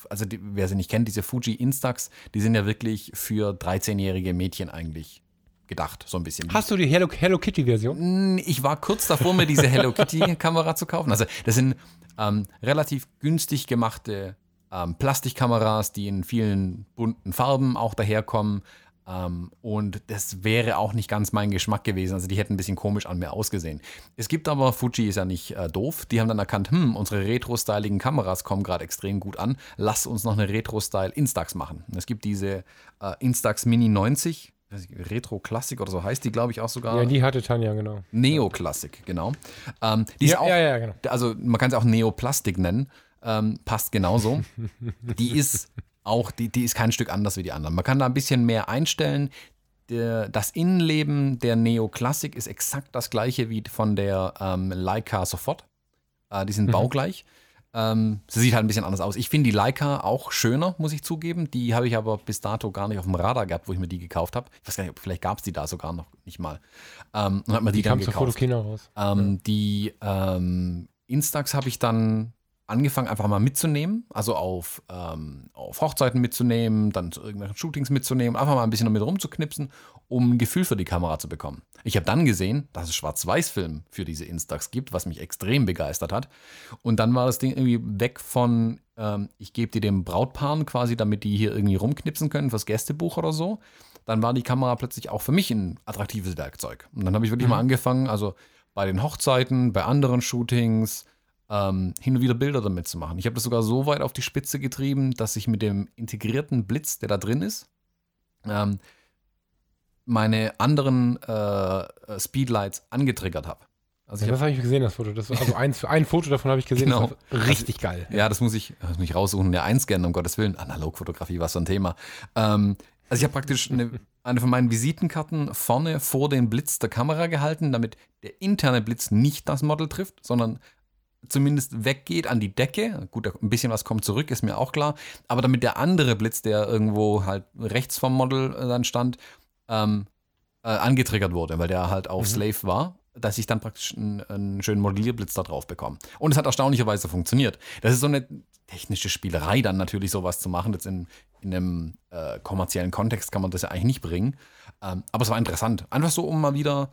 also die, wer sie nicht kennt, diese Fuji Instax, die sind ja wirklich für 13-jährige Mädchen eigentlich gedacht, so ein bisschen. Hast du die Hello, Hello Kitty-Version? Mm, Ich war kurz davor, mir diese Hello Kitty-Kamera zu kaufen. Also, das sind ähm, relativ günstig gemachte ähm, Plastikkameras, die in vielen bunten Farben auch daherkommen. Ähm, und das wäre auch nicht ganz mein Geschmack gewesen. Also, die hätten ein bisschen komisch an mir ausgesehen. Es gibt aber, Fuji ist ja nicht äh, doof, die haben dann erkannt, hm, unsere retro-styligen Kameras kommen gerade extrem gut an. Lass uns noch eine Retro-Style Instax machen. Es gibt diese äh, Instax Mini 90. weiß ich, Retro Classic oder so heißt die, glaube ich, auch sogar. Ja, die hatte Tanja, genau. Neoklassik, genau. Ähm, die ist Ja, auch, ja, ja, genau. Also man kann es auch Neoplastik nennen. Ähm, passt genauso. die ist auch, die, die ist kein Stück anders wie die anderen. Man kann da ein bisschen mehr einstellen. Der, das Innenleben der Neoklassik ist exakt das gleiche wie von der ähm, Leica sofort. Äh, die sind baugleich. Ähm, sie sieht halt ein bisschen anders aus. Ich finde die Leica auch schöner, muss ich zugeben. Die habe ich aber bis dato gar nicht auf dem Radar gehabt, wo ich mir die gekauft habe. Ich weiß gar nicht, vielleicht gab es die da sogar noch nicht mal. Ähm, und hat mir die, Die dann gekauft. Fotokina raus. Ähm, Die ähm, Instax habe ich dann angefangen einfach mal mitzunehmen, also auf, ähm, auf Hochzeiten mitzunehmen, dann zu irgendwelchen Shootings mitzunehmen, einfach mal ein bisschen damit rumzuknipsen, um ein Gefühl für die Kamera zu bekommen. Ich habe dann gesehen, dass es Schwarz-Weiß-Film für diese Instax gibt, was mich extrem begeistert hat. Und dann war das Ding irgendwie weg von, ähm, ich gebe die dem Brautpaaren quasi, damit die hier irgendwie rumknipsen können fürs Gästebuch oder so. Dann war die Kamera plötzlich auch für mich ein attraktives Werkzeug. Und dann habe ich wirklich mal angefangen, also bei den Hochzeiten, bei anderen Shootings, ähm, hin und wieder Bilder damit zu machen. Ich habe das sogar so weit auf die Spitze getrieben, dass ich mit dem integrierten Blitz, der da drin ist, ähm, meine anderen äh, äh, Speedlights angetriggert habe. Also ich das habe ich gesehen, das Foto. Das war, also eins, ein Foto davon habe ich gesehen. Genau. War richtig geil. Ja, das muss ich, das muss ich raussuchen, ja einscannen, um Gottes Willen. Analogfotografie, was für ein Thema. Ähm, also ich habe praktisch eine, eine von meinen Visitenkarten vorne vor den Blitz der Kamera gehalten, damit der interne Blitz nicht das Model trifft, sondern zumindest weggeht an die Decke. Gut, ein bisschen was kommt zurück, ist mir auch klar. Aber damit der andere Blitz, der irgendwo halt rechts vom Model äh, dann stand, ähm, äh, angetriggert wurde, weil der halt auf Slave war, dass ich dann praktisch einen, einen schönen Modellierblitz da drauf bekomme. Und es hat erstaunlicherweise funktioniert. Das ist so eine technische Spielerei, dann natürlich sowas zu machen. Jetzt in, in einem äh, kommerziellen Kontext kann man das ja eigentlich nicht bringen. Ähm, aber es war interessant. Einfach so, um mal wieder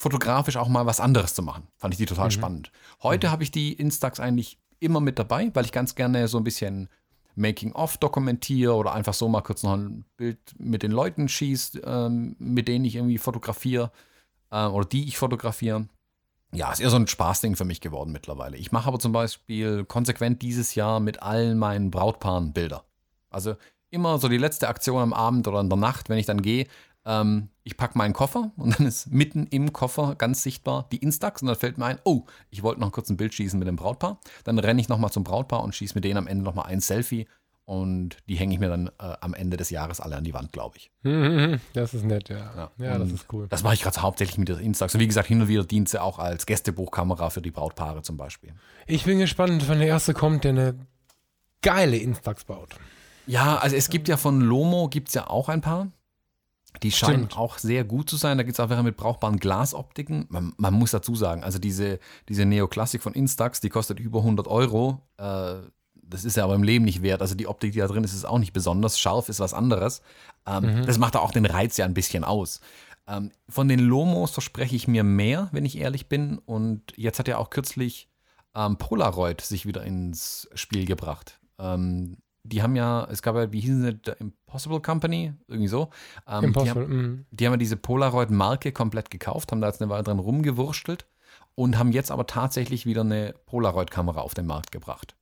fotografisch auch mal was anderes zu machen. Fand ich die total spannend. Heute habe ich die Instax eigentlich immer mit dabei, weil ich ganz gerne so ein bisschen Making-of dokumentiere oder einfach so mal kurz noch ein Bild mit den Leuten schießt, ähm, mit denen ich irgendwie fotografiere äh, oder die ich fotografiere. Ja, ist eher so ein Spaßding für mich geworden mittlerweile. Ich mache aber zum Beispiel konsequent dieses Jahr mit allen meinen Brautpaaren Bilder. Also immer so die letzte Aktion am Abend oder in der Nacht, wenn ich dann gehe, ähm, ich packe meinen Koffer und dann ist mitten im Koffer ganz sichtbar die Instax und dann fällt mir ein, oh, ich wollte noch kurz ein Bild schießen mit dem Brautpaar. Dann renne ich nochmal zum Brautpaar und schieße mit denen am Ende nochmal ein Selfie und die hänge ich mir dann äh, am Ende des Jahres alle an die Wand, glaube ich. Das ist nett, ja. Ja, das und ist cool. Das mache ich gerade hauptsächlich mit der Instax. Und wie gesagt, hin und wieder dient sie auch als Gästebuchkamera für die Brautpaare zum Beispiel. Ich bin gespannt, wann der erste kommt, der eine geile Instax baut. Ja, also es gibt ja von Lomo gibt es ja auch ein paar. Die scheinen Stimmt. auch sehr gut zu sein. Da gibt es auch welche mit brauchbaren Glasoptiken. Man, man muss dazu sagen, also diese, diese Neoklassik von Instax, die kostet über 100 Euro. Äh, das ist ja aber im Leben nicht wert. Also die Optik, die da drin ist, ist auch nicht besonders. Scharf ist was anderes. Ähm, Das macht auch den Reiz ja ein bisschen aus. Ähm, von den Lomos verspreche ich mir mehr, wenn ich ehrlich bin. Und jetzt hat ja auch kürzlich ähm, Polaroid sich wieder ins Spiel gebracht. Ähm, die haben ja, es gab ja, wie hießen sie, The Impossible Company, irgendwie so. Ähm, Impossible. Die haben, mhm. die haben ja diese Polaroid-Marke komplett gekauft, haben da jetzt eine Weile dran rumgewurstelt und haben jetzt aber tatsächlich wieder eine Polaroid-Kamera auf den Markt gebracht.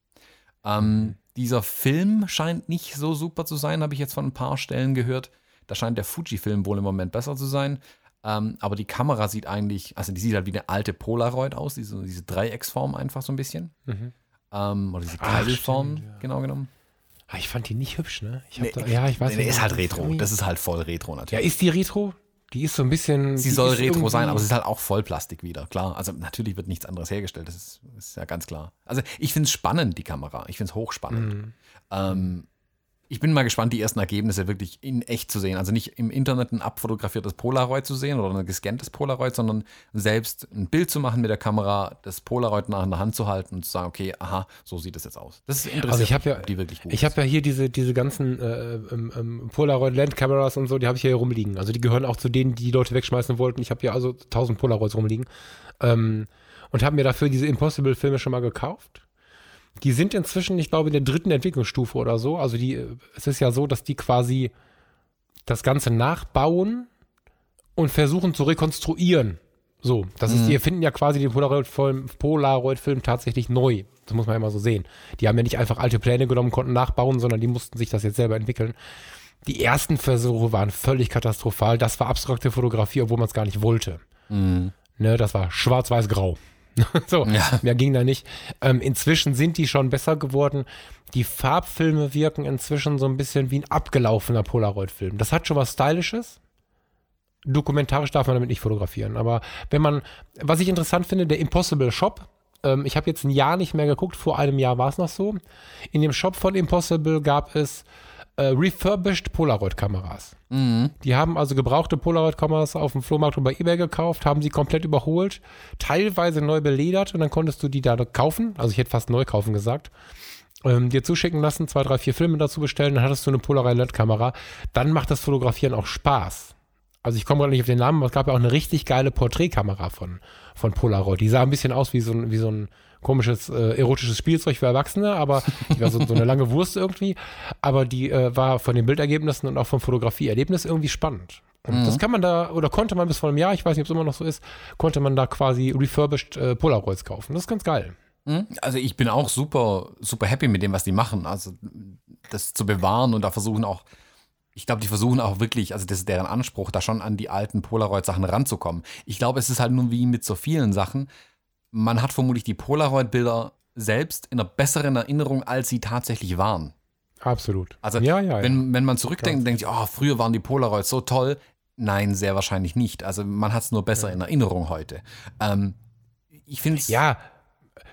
Ähm, Dieser Film scheint nicht so super zu sein, habe ich jetzt von ein paar Stellen gehört. Da scheint der Fuji-Film wohl im Moment besser zu sein. Ähm, aber die Kamera sieht eigentlich, also die sieht halt wie eine alte Polaroid aus, diese, diese Dreiecksform einfach so ein bisschen. Mhm. Ähm, oder diese stimmt, ja. genau genommen. Ah, Ich fand die nicht hübsch, ne? Ich Nee, da, ja, ich weiß Nee, nicht. ist halt Retro. irgendwie- Das ist halt voll Retro ja, natürlich. ist die Retro? Die ist so ein bisschen. Sie soll Retro sein, aber es ist halt auch Vollplastik wieder, klar. Also natürlich wird nichts anderes hergestellt, das ist, ist ja ganz klar. Also ich finde es spannend, die Kamera. Ich finde es hochspannend. Mhm. Ähm, ich bin mal gespannt, die ersten Ergebnisse wirklich in echt zu sehen. Also nicht im Internet ein abfotografiertes Polaroid zu sehen oder ein gescanntes Polaroid, sondern selbst ein Bild zu machen mit der Kamera, das Polaroid nach in der Hand zu halten und zu sagen, okay, aha, so sieht es jetzt aus. Das ist interessant, Also ich habe ja, die wirklich gut ich habe ja hier diese, diese ganzen äh, ähm, ähm, Polaroid Land Cameras und so, die habe ich ja hier rumliegen. Also die gehören auch zu denen, die die Leute wegschmeißen wollten. Ich habe ja also 1000 Polaroids rumliegen ähm, und habe mir dafür diese Impossible Filme schon mal gekauft. Die sind inzwischen, ich glaube, in der dritten Entwicklungsstufe oder so. Also die, es ist ja so, dass die quasi das Ganze nachbauen und versuchen zu rekonstruieren. So, das ist, die erfinden ja quasi den Polaroid-Film Polaroid tatsächlich neu. Das muss man ja mal so sehen. Die haben ja nicht einfach alte Pläne genommen, konnten nachbauen, sondern die mussten sich das jetzt selber entwickeln. Die ersten Versuche waren völlig katastrophal. Das war abstrakte Fotografie, obwohl man es gar nicht wollte. Mhm. Ne, das war schwarz-weiß-grau. so, Ja. mehr ging da nicht. Ähm, inzwischen sind die schon besser geworden. Die Farbfilme wirken inzwischen so ein bisschen wie ein abgelaufener Polaroid-Film. Das hat schon was Stylisches. Dokumentarisch darf man damit nicht fotografieren. Aber wenn man, was ich interessant finde, der Impossible Shop Ähm, ich habe jetzt ein Jahr nicht mehr geguckt, vor einem Jahr war es noch so. In dem Shop von Impossible gab es äh, refurbished Polaroid-Kameras. Mhm. Die haben also gebrauchte Polaroid-Kameras auf dem Flohmarkt und bei eBay gekauft, haben sie komplett überholt, teilweise neu beledert und dann konntest du die da kaufen. Also ich hätte fast neu kaufen gesagt. Ähm, dir zuschicken lassen, zwei, drei, vier Filme dazu bestellen, dann hattest du eine Polaroid-LED-Kamera. Dann macht das Fotografieren auch Spaß. Also ich komme gerade nicht auf den Namen, aber es gab ja auch eine richtig geile Porträtkamera von, von Polaroid. Die sah ein bisschen aus wie so ein, wie so ein komisches äh, erotisches Spielzeug für Erwachsene, aber die war so, so eine lange Wurst irgendwie. Aber die äh, war von den Bildergebnissen und auch vom Fotografieerlebnis irgendwie spannend. Und Mhm. das kann man da, oder konnte man bis vor einem Jahr, ich weiß nicht, ob es immer noch so ist, konnte man da quasi refurbished äh, Polaroids kaufen. Das ist ganz geil. Mhm. Also ich bin auch super, super happy mit dem, was die machen. Also das zu bewahren und da versuchen auch, ich glaube, die versuchen auch wirklich, also das ist deren Anspruch, da schon an die alten Polaroid-Sachen ranzukommen. Ich glaube, es ist halt nur wie mit so vielen Sachen. Man hat vermutlich die Polaroid-Bilder selbst in einer besseren Erinnerung, als sie tatsächlich waren. Absolut. Also ja, ja, ja. wenn, wenn man zurückdenkt und denkt, oh, früher waren die Polaroids so toll. Nein, sehr wahrscheinlich nicht. Also man hat es nur besser in Erinnerung heute. Ähm, ich finde es. ja,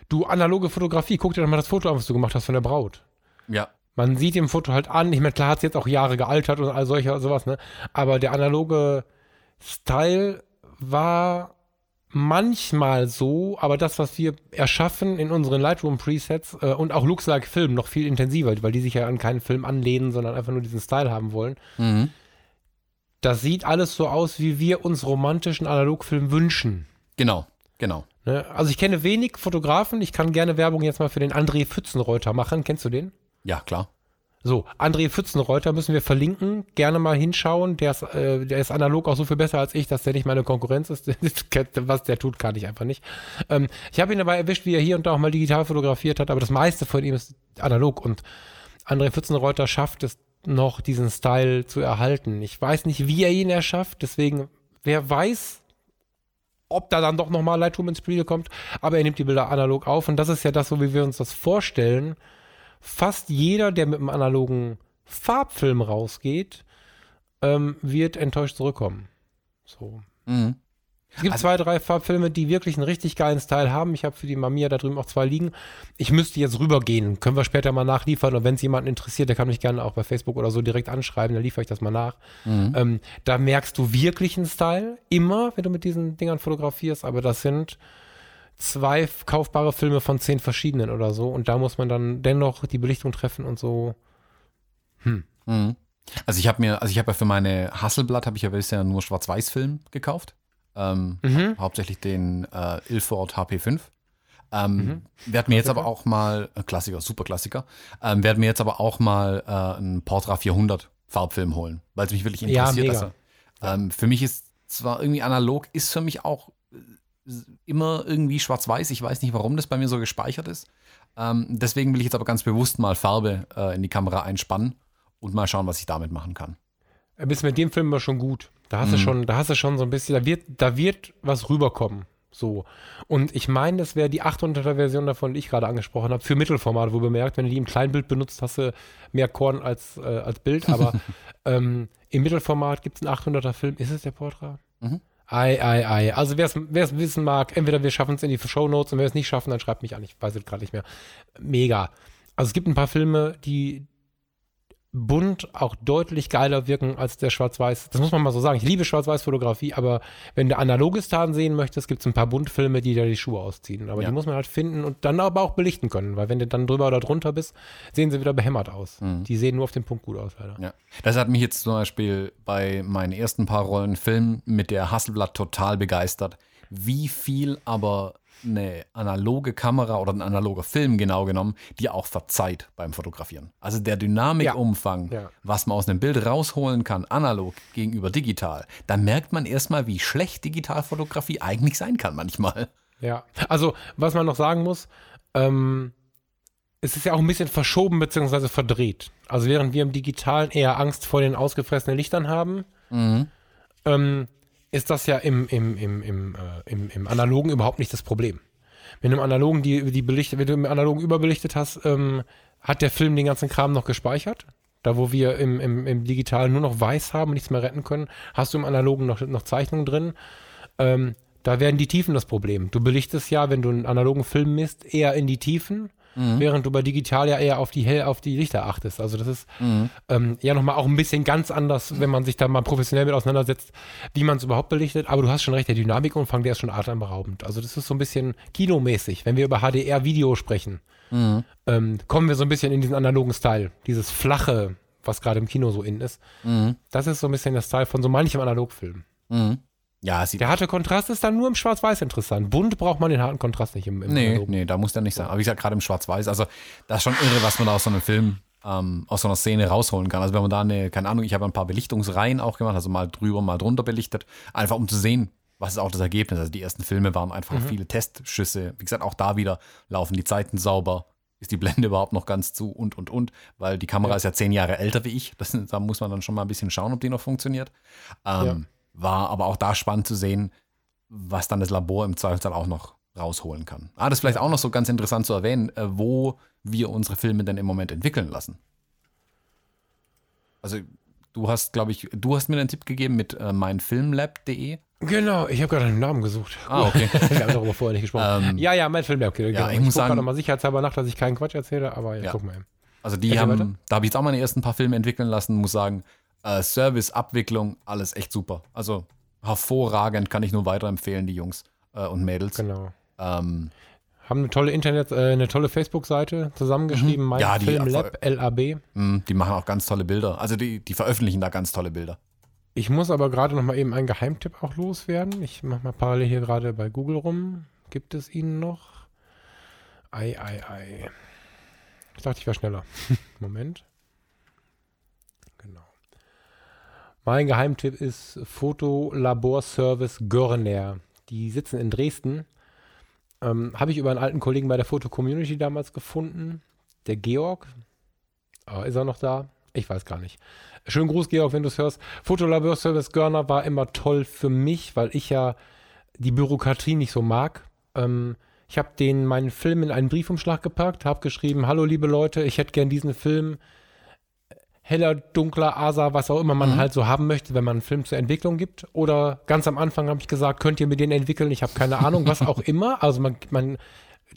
du analoge Fotografie, guck dir doch mal das Foto an, was du gemacht hast von der Braut. ja. Man sieht im Foto halt an, ich meine, klar hat es jetzt auch Jahre gealtert und all solche sowas, ne? Aber der analoge Style war manchmal so, aber das, was wir erschaffen in unseren Lightroom-Presets äh, und auch Looks Like Film noch viel intensiver, weil die sich ja an keinen Film anlehnen, sondern einfach nur diesen Style haben wollen. Mhm. Das sieht alles so aus, wie wir uns romantischen Analogfilm wünschen. Genau, genau. Ne? Also ich kenne wenig Fotografen, ich kann gerne Werbung jetzt mal für den André Pfützenreuter machen. Kennst du den? Ja, klar. So, André Pfützenreuter müssen wir verlinken. Gerne mal hinschauen. Der ist, äh, der ist analog auch so viel besser als ich, dass der nicht meine Konkurrenz ist. Was der tut, kann ich einfach nicht. Ähm, ich habe ihn dabei erwischt, wie er hier und da auch mal digital fotografiert hat, aber das meiste von ihm ist analog. Und André Pfützenreuter schafft es noch, diesen Style zu erhalten. Ich weiß nicht, wie er ihn erschafft. Deswegen, wer weiß, ob da dann doch nochmal Lightroom ins Spiel kommt. Aber er nimmt die Bilder analog auf. Und das ist ja das, so wie wir uns das vorstellen fast jeder, der mit einem analogen Farbfilm rausgeht, ähm, wird enttäuscht zurückkommen. So. Mhm. Es gibt Also- zwei, drei Farbfilme, die wirklich einen richtig geilen Style haben. Ich habe für die Mamiya da drüben auch zwei liegen. Ich müsste jetzt rübergehen. Können wir später mal nachliefern. Und wenn es jemanden interessiert, der kann mich gerne auch bei Facebook oder so direkt anschreiben. Dann liefere ich das mal nach. Mhm. Ähm, da merkst du wirklich einen Style. Immer, wenn du mit diesen Dingern fotografierst. Aber das sind zwei kaufbare Filme von zehn verschiedenen oder so. Und da muss man dann dennoch die Belichtung treffen und so. Mhm. Also ich habe mir, also ich habe ja für meine Hasselblatt habe ich ja bisher nur Schwarz-Weiß-Film gekauft. Ähm, Mhm. Hauptsächlich den äh, Ilford HP5. Ähm, Mhm. Werd mir jetzt aber auch mal, äh, Klassiker, super Klassiker, ähm, werd mir jetzt aber auch mal äh, einen Portra 400 Farbfilm holen, weil es mich wirklich Ja, interessiert. mega. also, ähm, für mich ist zwar irgendwie analog, ist für mich auch äh, immer irgendwie schwarz-weiß. Ich weiß nicht, warum das bei mir so gespeichert ist. Ähm, deswegen will ich jetzt aber ganz bewusst mal Farbe äh, in die Kamera einspannen und mal schauen, was ich damit machen kann. Äh, Bist mit dem Film aber schon gut. Da hast du Mhm. schon, da hast du schon so ein bisschen, da wird, da wird was rüberkommen. So. Und ich meine, das wäre die 800er Version davon, die ich gerade angesprochen habe, für Mittelformat, wo bemerkt, wenn du die im Kleinbild benutzt, hast du mehr Korn als, äh, als Bild. Aber ähm, im Mittelformat gibt es einen 800er Film. Ist es der Portra? Mhm. Ei, ei, ei. Also wer es wissen mag, entweder wir schaffen es in die Show Notes und wer es nicht schaffen, dann schreibt mich an. Ich weiß es gerade nicht mehr. Mega. Also es gibt ein paar Filme, die bunt auch deutlich geiler wirken als der Schwarz-Weiß. Das muss man mal so sagen. Ich liebe Schwarz-Weiß-Fotografie, aber wenn du analoge Stars sehen möchtest, gibt es ein paar Buntfilme, die dir die Schuhe ausziehen. Aber Ja. die muss man halt finden und dann aber auch belichten können, weil wenn du dann drüber oder drunter bist, sehen sie wieder behämmert aus. Mhm. Die sehen nur auf den Punkt gut aus, leider. Ja. Das hat mich jetzt zum Beispiel bei meinen ersten paar Rollen Film mit der Hasselblatt total begeistert. Wie viel aber eine analoge Kamera oder ein analoger Film genau genommen, dir auch verzeiht beim Fotografieren. Also der Dynamikumfang, Ja. was man aus einem Bild rausholen kann, analog gegenüber digital, da merkt man erstmal, wie schlecht Digitalfotografie eigentlich sein kann manchmal. Ja, also was man noch sagen muss, ähm, es ist ja auch ein bisschen verschoben bzw. verdreht. Also während wir im Digitalen eher Angst vor den ausgefressenen Lichtern haben, Mhm. ähm, ist das ja im, im, im, im, äh, im, im Analogen überhaupt nicht das Problem. Wenn du im Analogen die, die belichtet, wenn du im Analogen überbelichtet hast, ähm, hat der Film den ganzen Kram noch gespeichert. Da, wo wir im, im, im Digitalen nur noch weiß haben und nichts mehr retten können, hast du im Analogen noch, noch Zeichnungen drin. Ähm, Da werden die Tiefen das Problem. Du belichtest ja, wenn du einen analogen Film misst, eher in die Tiefen, Mhm. während du bei digital ja eher auf die Hell, auf die Lichter achtest. Also das ist Mhm. ähm, ja nochmal auch ein bisschen ganz anders, wenn man sich da mal professionell mit auseinandersetzt, wie man es überhaupt belichtet. Aber du hast schon recht, der Dynamikumfang, der ist schon atemberaubend. Also das ist so ein bisschen kinomäßig. Wenn wir über HDR-Video sprechen, Mhm. ähm, kommen wir so ein bisschen in diesen analogen Style. Dieses flache, was gerade im Kino so in ist. Mhm. Das ist so ein bisschen der Style von so manchem Analogfilm. Mhm. Ja, sieht Der harte Kontrast ist dann nur im Schwarz-Weiß interessant. Bunt braucht man den harten Kontrast nicht im, im Nee, Analogen. nee, da muss der nicht sein. Aber wie gesagt, gerade im Schwarz-Weiß, also das ist schon irre, was man da aus so einem Film, ähm, aus so einer Szene rausholen kann. Also wenn man da eine, keine Ahnung, ich habe ein paar Belichtungsreihen auch gemacht, also mal drüber, mal drunter belichtet, einfach um zu sehen, was ist auch das Ergebnis. Also die ersten Filme waren einfach viele Testschüsse. Wie gesagt, auch da wieder laufen die Zeiten sauber. Ist die Blende überhaupt noch ganz zu und und und, weil die Kamera ist ja zehn Jahre älter wie ich. Das, da muss man dann schon mal ein bisschen schauen, ob die noch funktioniert. Ähm, War aber auch da spannend zu sehen, was dann das Labor im Zweifelsfall auch noch rausholen kann. Ah, das ist vielleicht auch noch so ganz interessant zu erwähnen, äh, wo wir unsere Filme denn im Moment entwickeln lassen. Also du hast, glaube ich, du hast mir einen Tipp gegeben mit äh, meinfilmlab.de. Genau, ich habe gerade einen Namen gesucht. Ah, okay. Wir haben darüber vorher nicht gesprochen. Ähm, ja, ja, mein Film, ja, okay, genau. ich muss sagen- mal sicherheitshalber nach, dass ich keinen Quatsch erzähle, aber ja, Ja. guck mal. eben. Also die Erzähl weiter. haben, da habe ich jetzt auch meine ersten paar Filme entwickeln lassen, muss sagen, äh, Service, Abwicklung, alles echt super. Also hervorragend, kann ich nur weiterempfehlen, die Jungs äh, und Mädels. Genau. Ähm, Haben eine tolle Internet, äh, eine tolle Facebook-Seite zusammengeschrieben, mein Mhm. Ja, die Film Erfolg- Lab, LAB. mh, die machen auch ganz tolle Bilder. Also die, die veröffentlichen da ganz tolle Bilder. Ich muss aber gerade noch mal eben einen Geheimtipp auch loswerden. Ich mache mal parallel hier gerade bei Google rum. Gibt es ihn noch? Ei, ei, ei. Ich dachte, ich wäre schneller. Moment. Genau. Mein Geheimtipp ist Fotolaborservice Görner. Die sitzen in Dresden. Ähm, Habe ich über einen alten Kollegen bei der Foto-Community damals gefunden. Der Georg. Aber ist er noch da? Ich weiß gar nicht. Schönen Gruß, Georg, wenn du es hörst. Fotolaborservice Görner war immer toll für mich, weil ich ja die Bürokratie nicht so mag. Ähm, ich habe meinen Film in einen Briefumschlag gepackt, habe geschrieben, hallo liebe Leute, ich hätte gern diesen Film heller, dunkler, Asa, was auch immer man Mhm. halt so haben möchte, wenn man einen Film zur Entwicklung gibt. Oder ganz am Anfang habe ich gesagt, könnt ihr mir den entwickeln? Ich habe keine Ahnung, was auch immer. Also man, man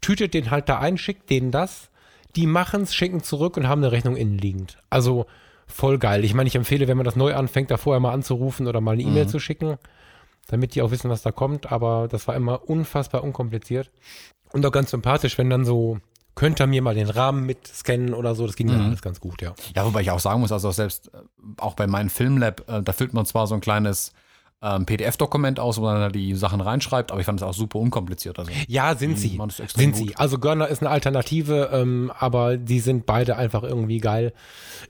tütet den halt da ein, schickt denen das. Die machen es, schicken zurück und haben eine Rechnung innen liegend. Also voll geil. Ich meine, ich empfehle, wenn man das neu anfängt, da vorher mal anzurufen oder mal eine E-Mail Mhm. zu schicken, damit die auch wissen, was da kommt. Aber das war immer unfassbar unkompliziert. Und auch ganz sympathisch, wenn dann so, könnt ihr mir mal den Rahmen mit scannen oder so. Das ging Mhm. alles ganz gut, ja. Ja, wobei ich auch sagen muss, also selbst äh, auch bei meinem Filmlab, äh, da füllt man zwar so ein kleines ähm, PDF-Dokument aus, wo man da die Sachen reinschreibt, aber ich fand es auch super unkompliziert. Also, Ja, sind die sie. Sind gut. sie. Also Görner ist eine Alternative, ähm, aber die sind beide einfach irgendwie geil.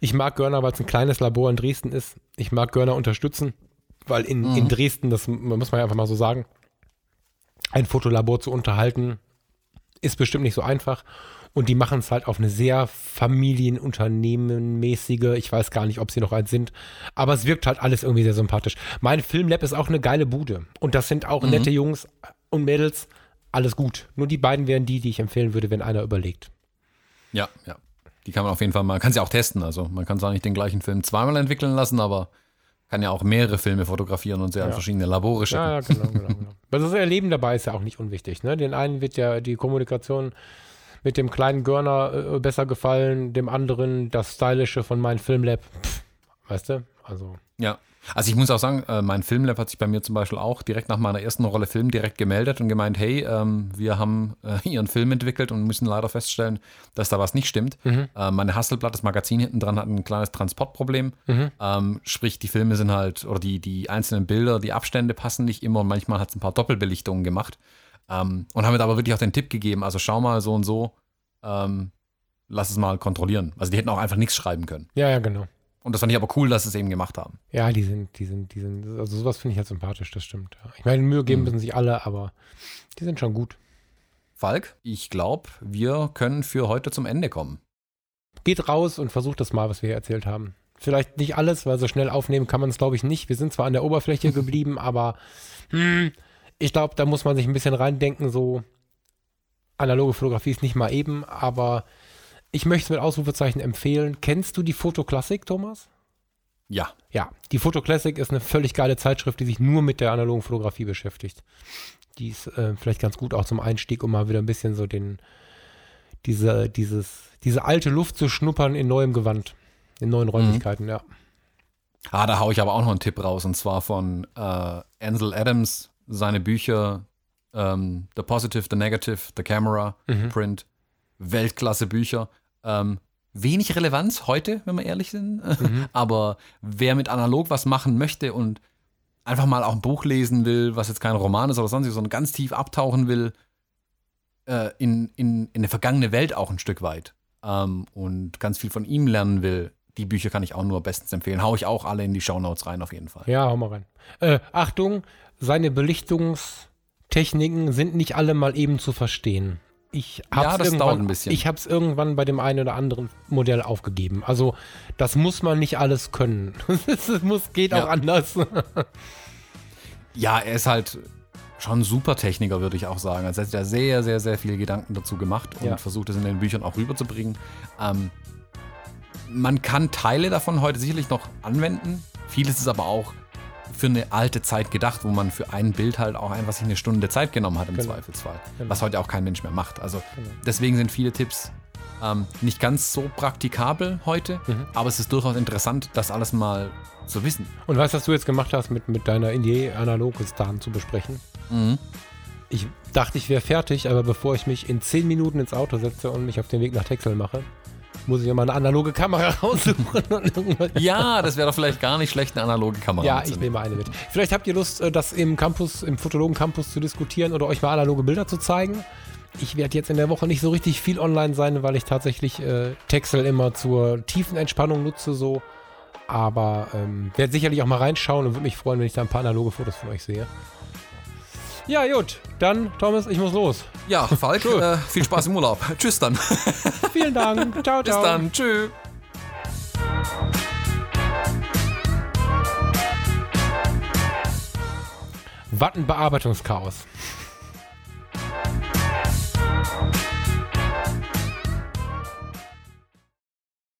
Ich mag Görner, weil es ein kleines Labor in Dresden ist. Ich mag Görner unterstützen, weil in, Mhm. in Dresden, das muss man ja einfach mal so sagen, ein Fotolabor zu unterhalten, ist bestimmt nicht so einfach. Und die machen es halt auf eine sehr familienunternehmenmäßige, ich weiß gar nicht, ob sie noch eins sind, aber es wirkt halt alles irgendwie sehr sympathisch. Mein Filmlab ist auch eine geile Bude. Und das sind auch nette Jungs und Mädels, alles gut. Nur die beiden wären die, die ich empfehlen würde, wenn einer überlegt. ja, ja. Die kann man auf jeden Fall mal, kann sie auch testen. Also man kann zwar nicht den gleichen Film zweimal entwickeln lassen, aber kann ja auch mehrere Filme fotografieren und sie an Ja. verschiedene Labore schicken. Ja, ja, genau, genau, genau. Weil das Erleben dabei ist ja auch nicht unwichtig. Ne? Den einen wird ja die Kommunikation mit dem kleinen Görner äh, besser gefallen, dem anderen das Stylische von meinem Filmlab. Pff, weißt du? Also. Ja. Also ich muss auch sagen, äh, mein Filmlab hat sich bei mir zum Beispiel auch direkt nach meiner ersten Rolle Film direkt gemeldet und gemeint, hey, ähm, wir haben äh, ihren Film entwickelt und müssen leider feststellen, dass da was nicht stimmt. Mhm. Äh, meine Hasselblatt, das Magazin hinten dran, hat ein kleines Transportproblem. Mhm. Ähm, sprich, die Filme sind halt, oder die, die einzelnen Bilder, die Abstände passen nicht immer und manchmal hat es ein paar Doppelbelichtungen gemacht. Ähm, und haben mir da aber wirklich auch den Tipp gegeben, also schau mal so und so, lass es mal kontrollieren. Also die hätten auch einfach nichts schreiben können. Ja, ja, genau. Und das fand ich aber cool, dass sie es eben gemacht haben. Ja, die sind, die sind, die sind, also sowas finde ich halt sympathisch, das stimmt. Ich meine, Mühe geben Mhm. müssen sich alle, aber die sind schon gut. Falk, ich glaube, wir können für heute zum Ende kommen. Geht raus und versucht das mal, was wir hier erzählt haben. Vielleicht nicht alles, weil so schnell aufnehmen kann man es, glaube ich, nicht. Wir sind zwar an der Oberfläche geblieben, aber hm, ich glaube, da muss man sich ein bisschen reindenken. So analoge Fotografie ist nicht mal eben, aber ich möchte es mit Ausrufezeichen empfehlen. Kennst du die Fotoklassik, Thomas? Ja. Ja, die Fotoklassik ist eine völlig geile Zeitschrift, die sich nur mit der analogen Fotografie beschäftigt. Die ist äh, vielleicht ganz gut auch zum Einstieg, um mal wieder ein bisschen so den, diese, dieses, diese alte Luft zu schnuppern in neuem Gewand, in neuen Räumlichkeiten, mhm. ja. Ah, da haue ich aber auch noch einen Tipp raus, und zwar von äh, Ansel Adams, seine Bücher ähm, The Positive, The Negative, The Camera, mhm. Print, Weltklasse Bücher. Ähm, wenig Relevanz heute, wenn wir ehrlich sind. Mhm. Aber wer mit analog was machen möchte und einfach mal auch ein Buch lesen will, was jetzt kein Roman ist oder sonstiges, sondern ganz tief abtauchen will, äh, in, in, in eine vergangene Welt auch ein Stück weit ähm, und ganz viel von ihm lernen will, die Bücher kann ich auch nur bestens empfehlen. Hau ich auch alle in die Shownotes rein, auf jeden Fall. Ja, hau mal rein. Äh, Achtung, seine Belichtungstechniken sind nicht alle mal eben zu verstehen. Ich habe ja, es irgendwann bei dem einen oder anderen Modell aufgegeben. Also das muss man nicht alles können. das muss, geht ja. auch anders. ja, er ist halt schon ein super Techniker, würde ich auch sagen. Also er hat ja sehr, sehr, sehr viele Gedanken dazu gemacht und ja. versucht es in den Büchern auch rüberzubringen. Ähm, man kann Teile davon heute sicherlich noch anwenden. Vieles ist aber auch für eine alte Zeit gedacht, wo man für ein Bild halt auch einfach sich eine Stunde Zeit genommen hat im genau. Zweifelsfall. Genau. Was heute auch kein Mensch mehr macht. Also genau. deswegen sind viele Tipps ähm, nicht ganz so praktikabel heute, mhm. aber es ist durchaus interessant, das alles mal zu wissen. Und weißt du, was du jetzt gemacht hast, mit, mit deiner Indie Analogistan zu besprechen? Mhm. Ich dachte, ich wäre fertig, aber bevor ich mich in 10 Minuten ins Auto setze und mich auf den Weg nach Texel mache, muss ich ja mal eine analoge Kamera raussuchen. ja, das wäre doch vielleicht gar nicht schlecht, eine analoge Kamera Ja, ich nehme eine mit. Vielleicht habt ihr Lust, äh, das im Campus, im Fotologen Campus zu diskutieren oder euch mal analoge Bilder zu zeigen. Ich werde jetzt in der Woche nicht so richtig viel online sein, weil ich tatsächlich äh, Texel immer zur tiefen Entspannung nutze, so. Aber ähm, werde sicherlich auch mal reinschauen und würde mich freuen, wenn ich da ein paar analoge Fotos von euch sehe. Ja, gut. Dann, Thomas, ich muss los. Ja, Falk, äh, viel Spaß im Urlaub. Tschüss dann. Vielen Dank. Ciao, ciao. Bis dann. Tschüss. Was ein Bearbeitungschaos.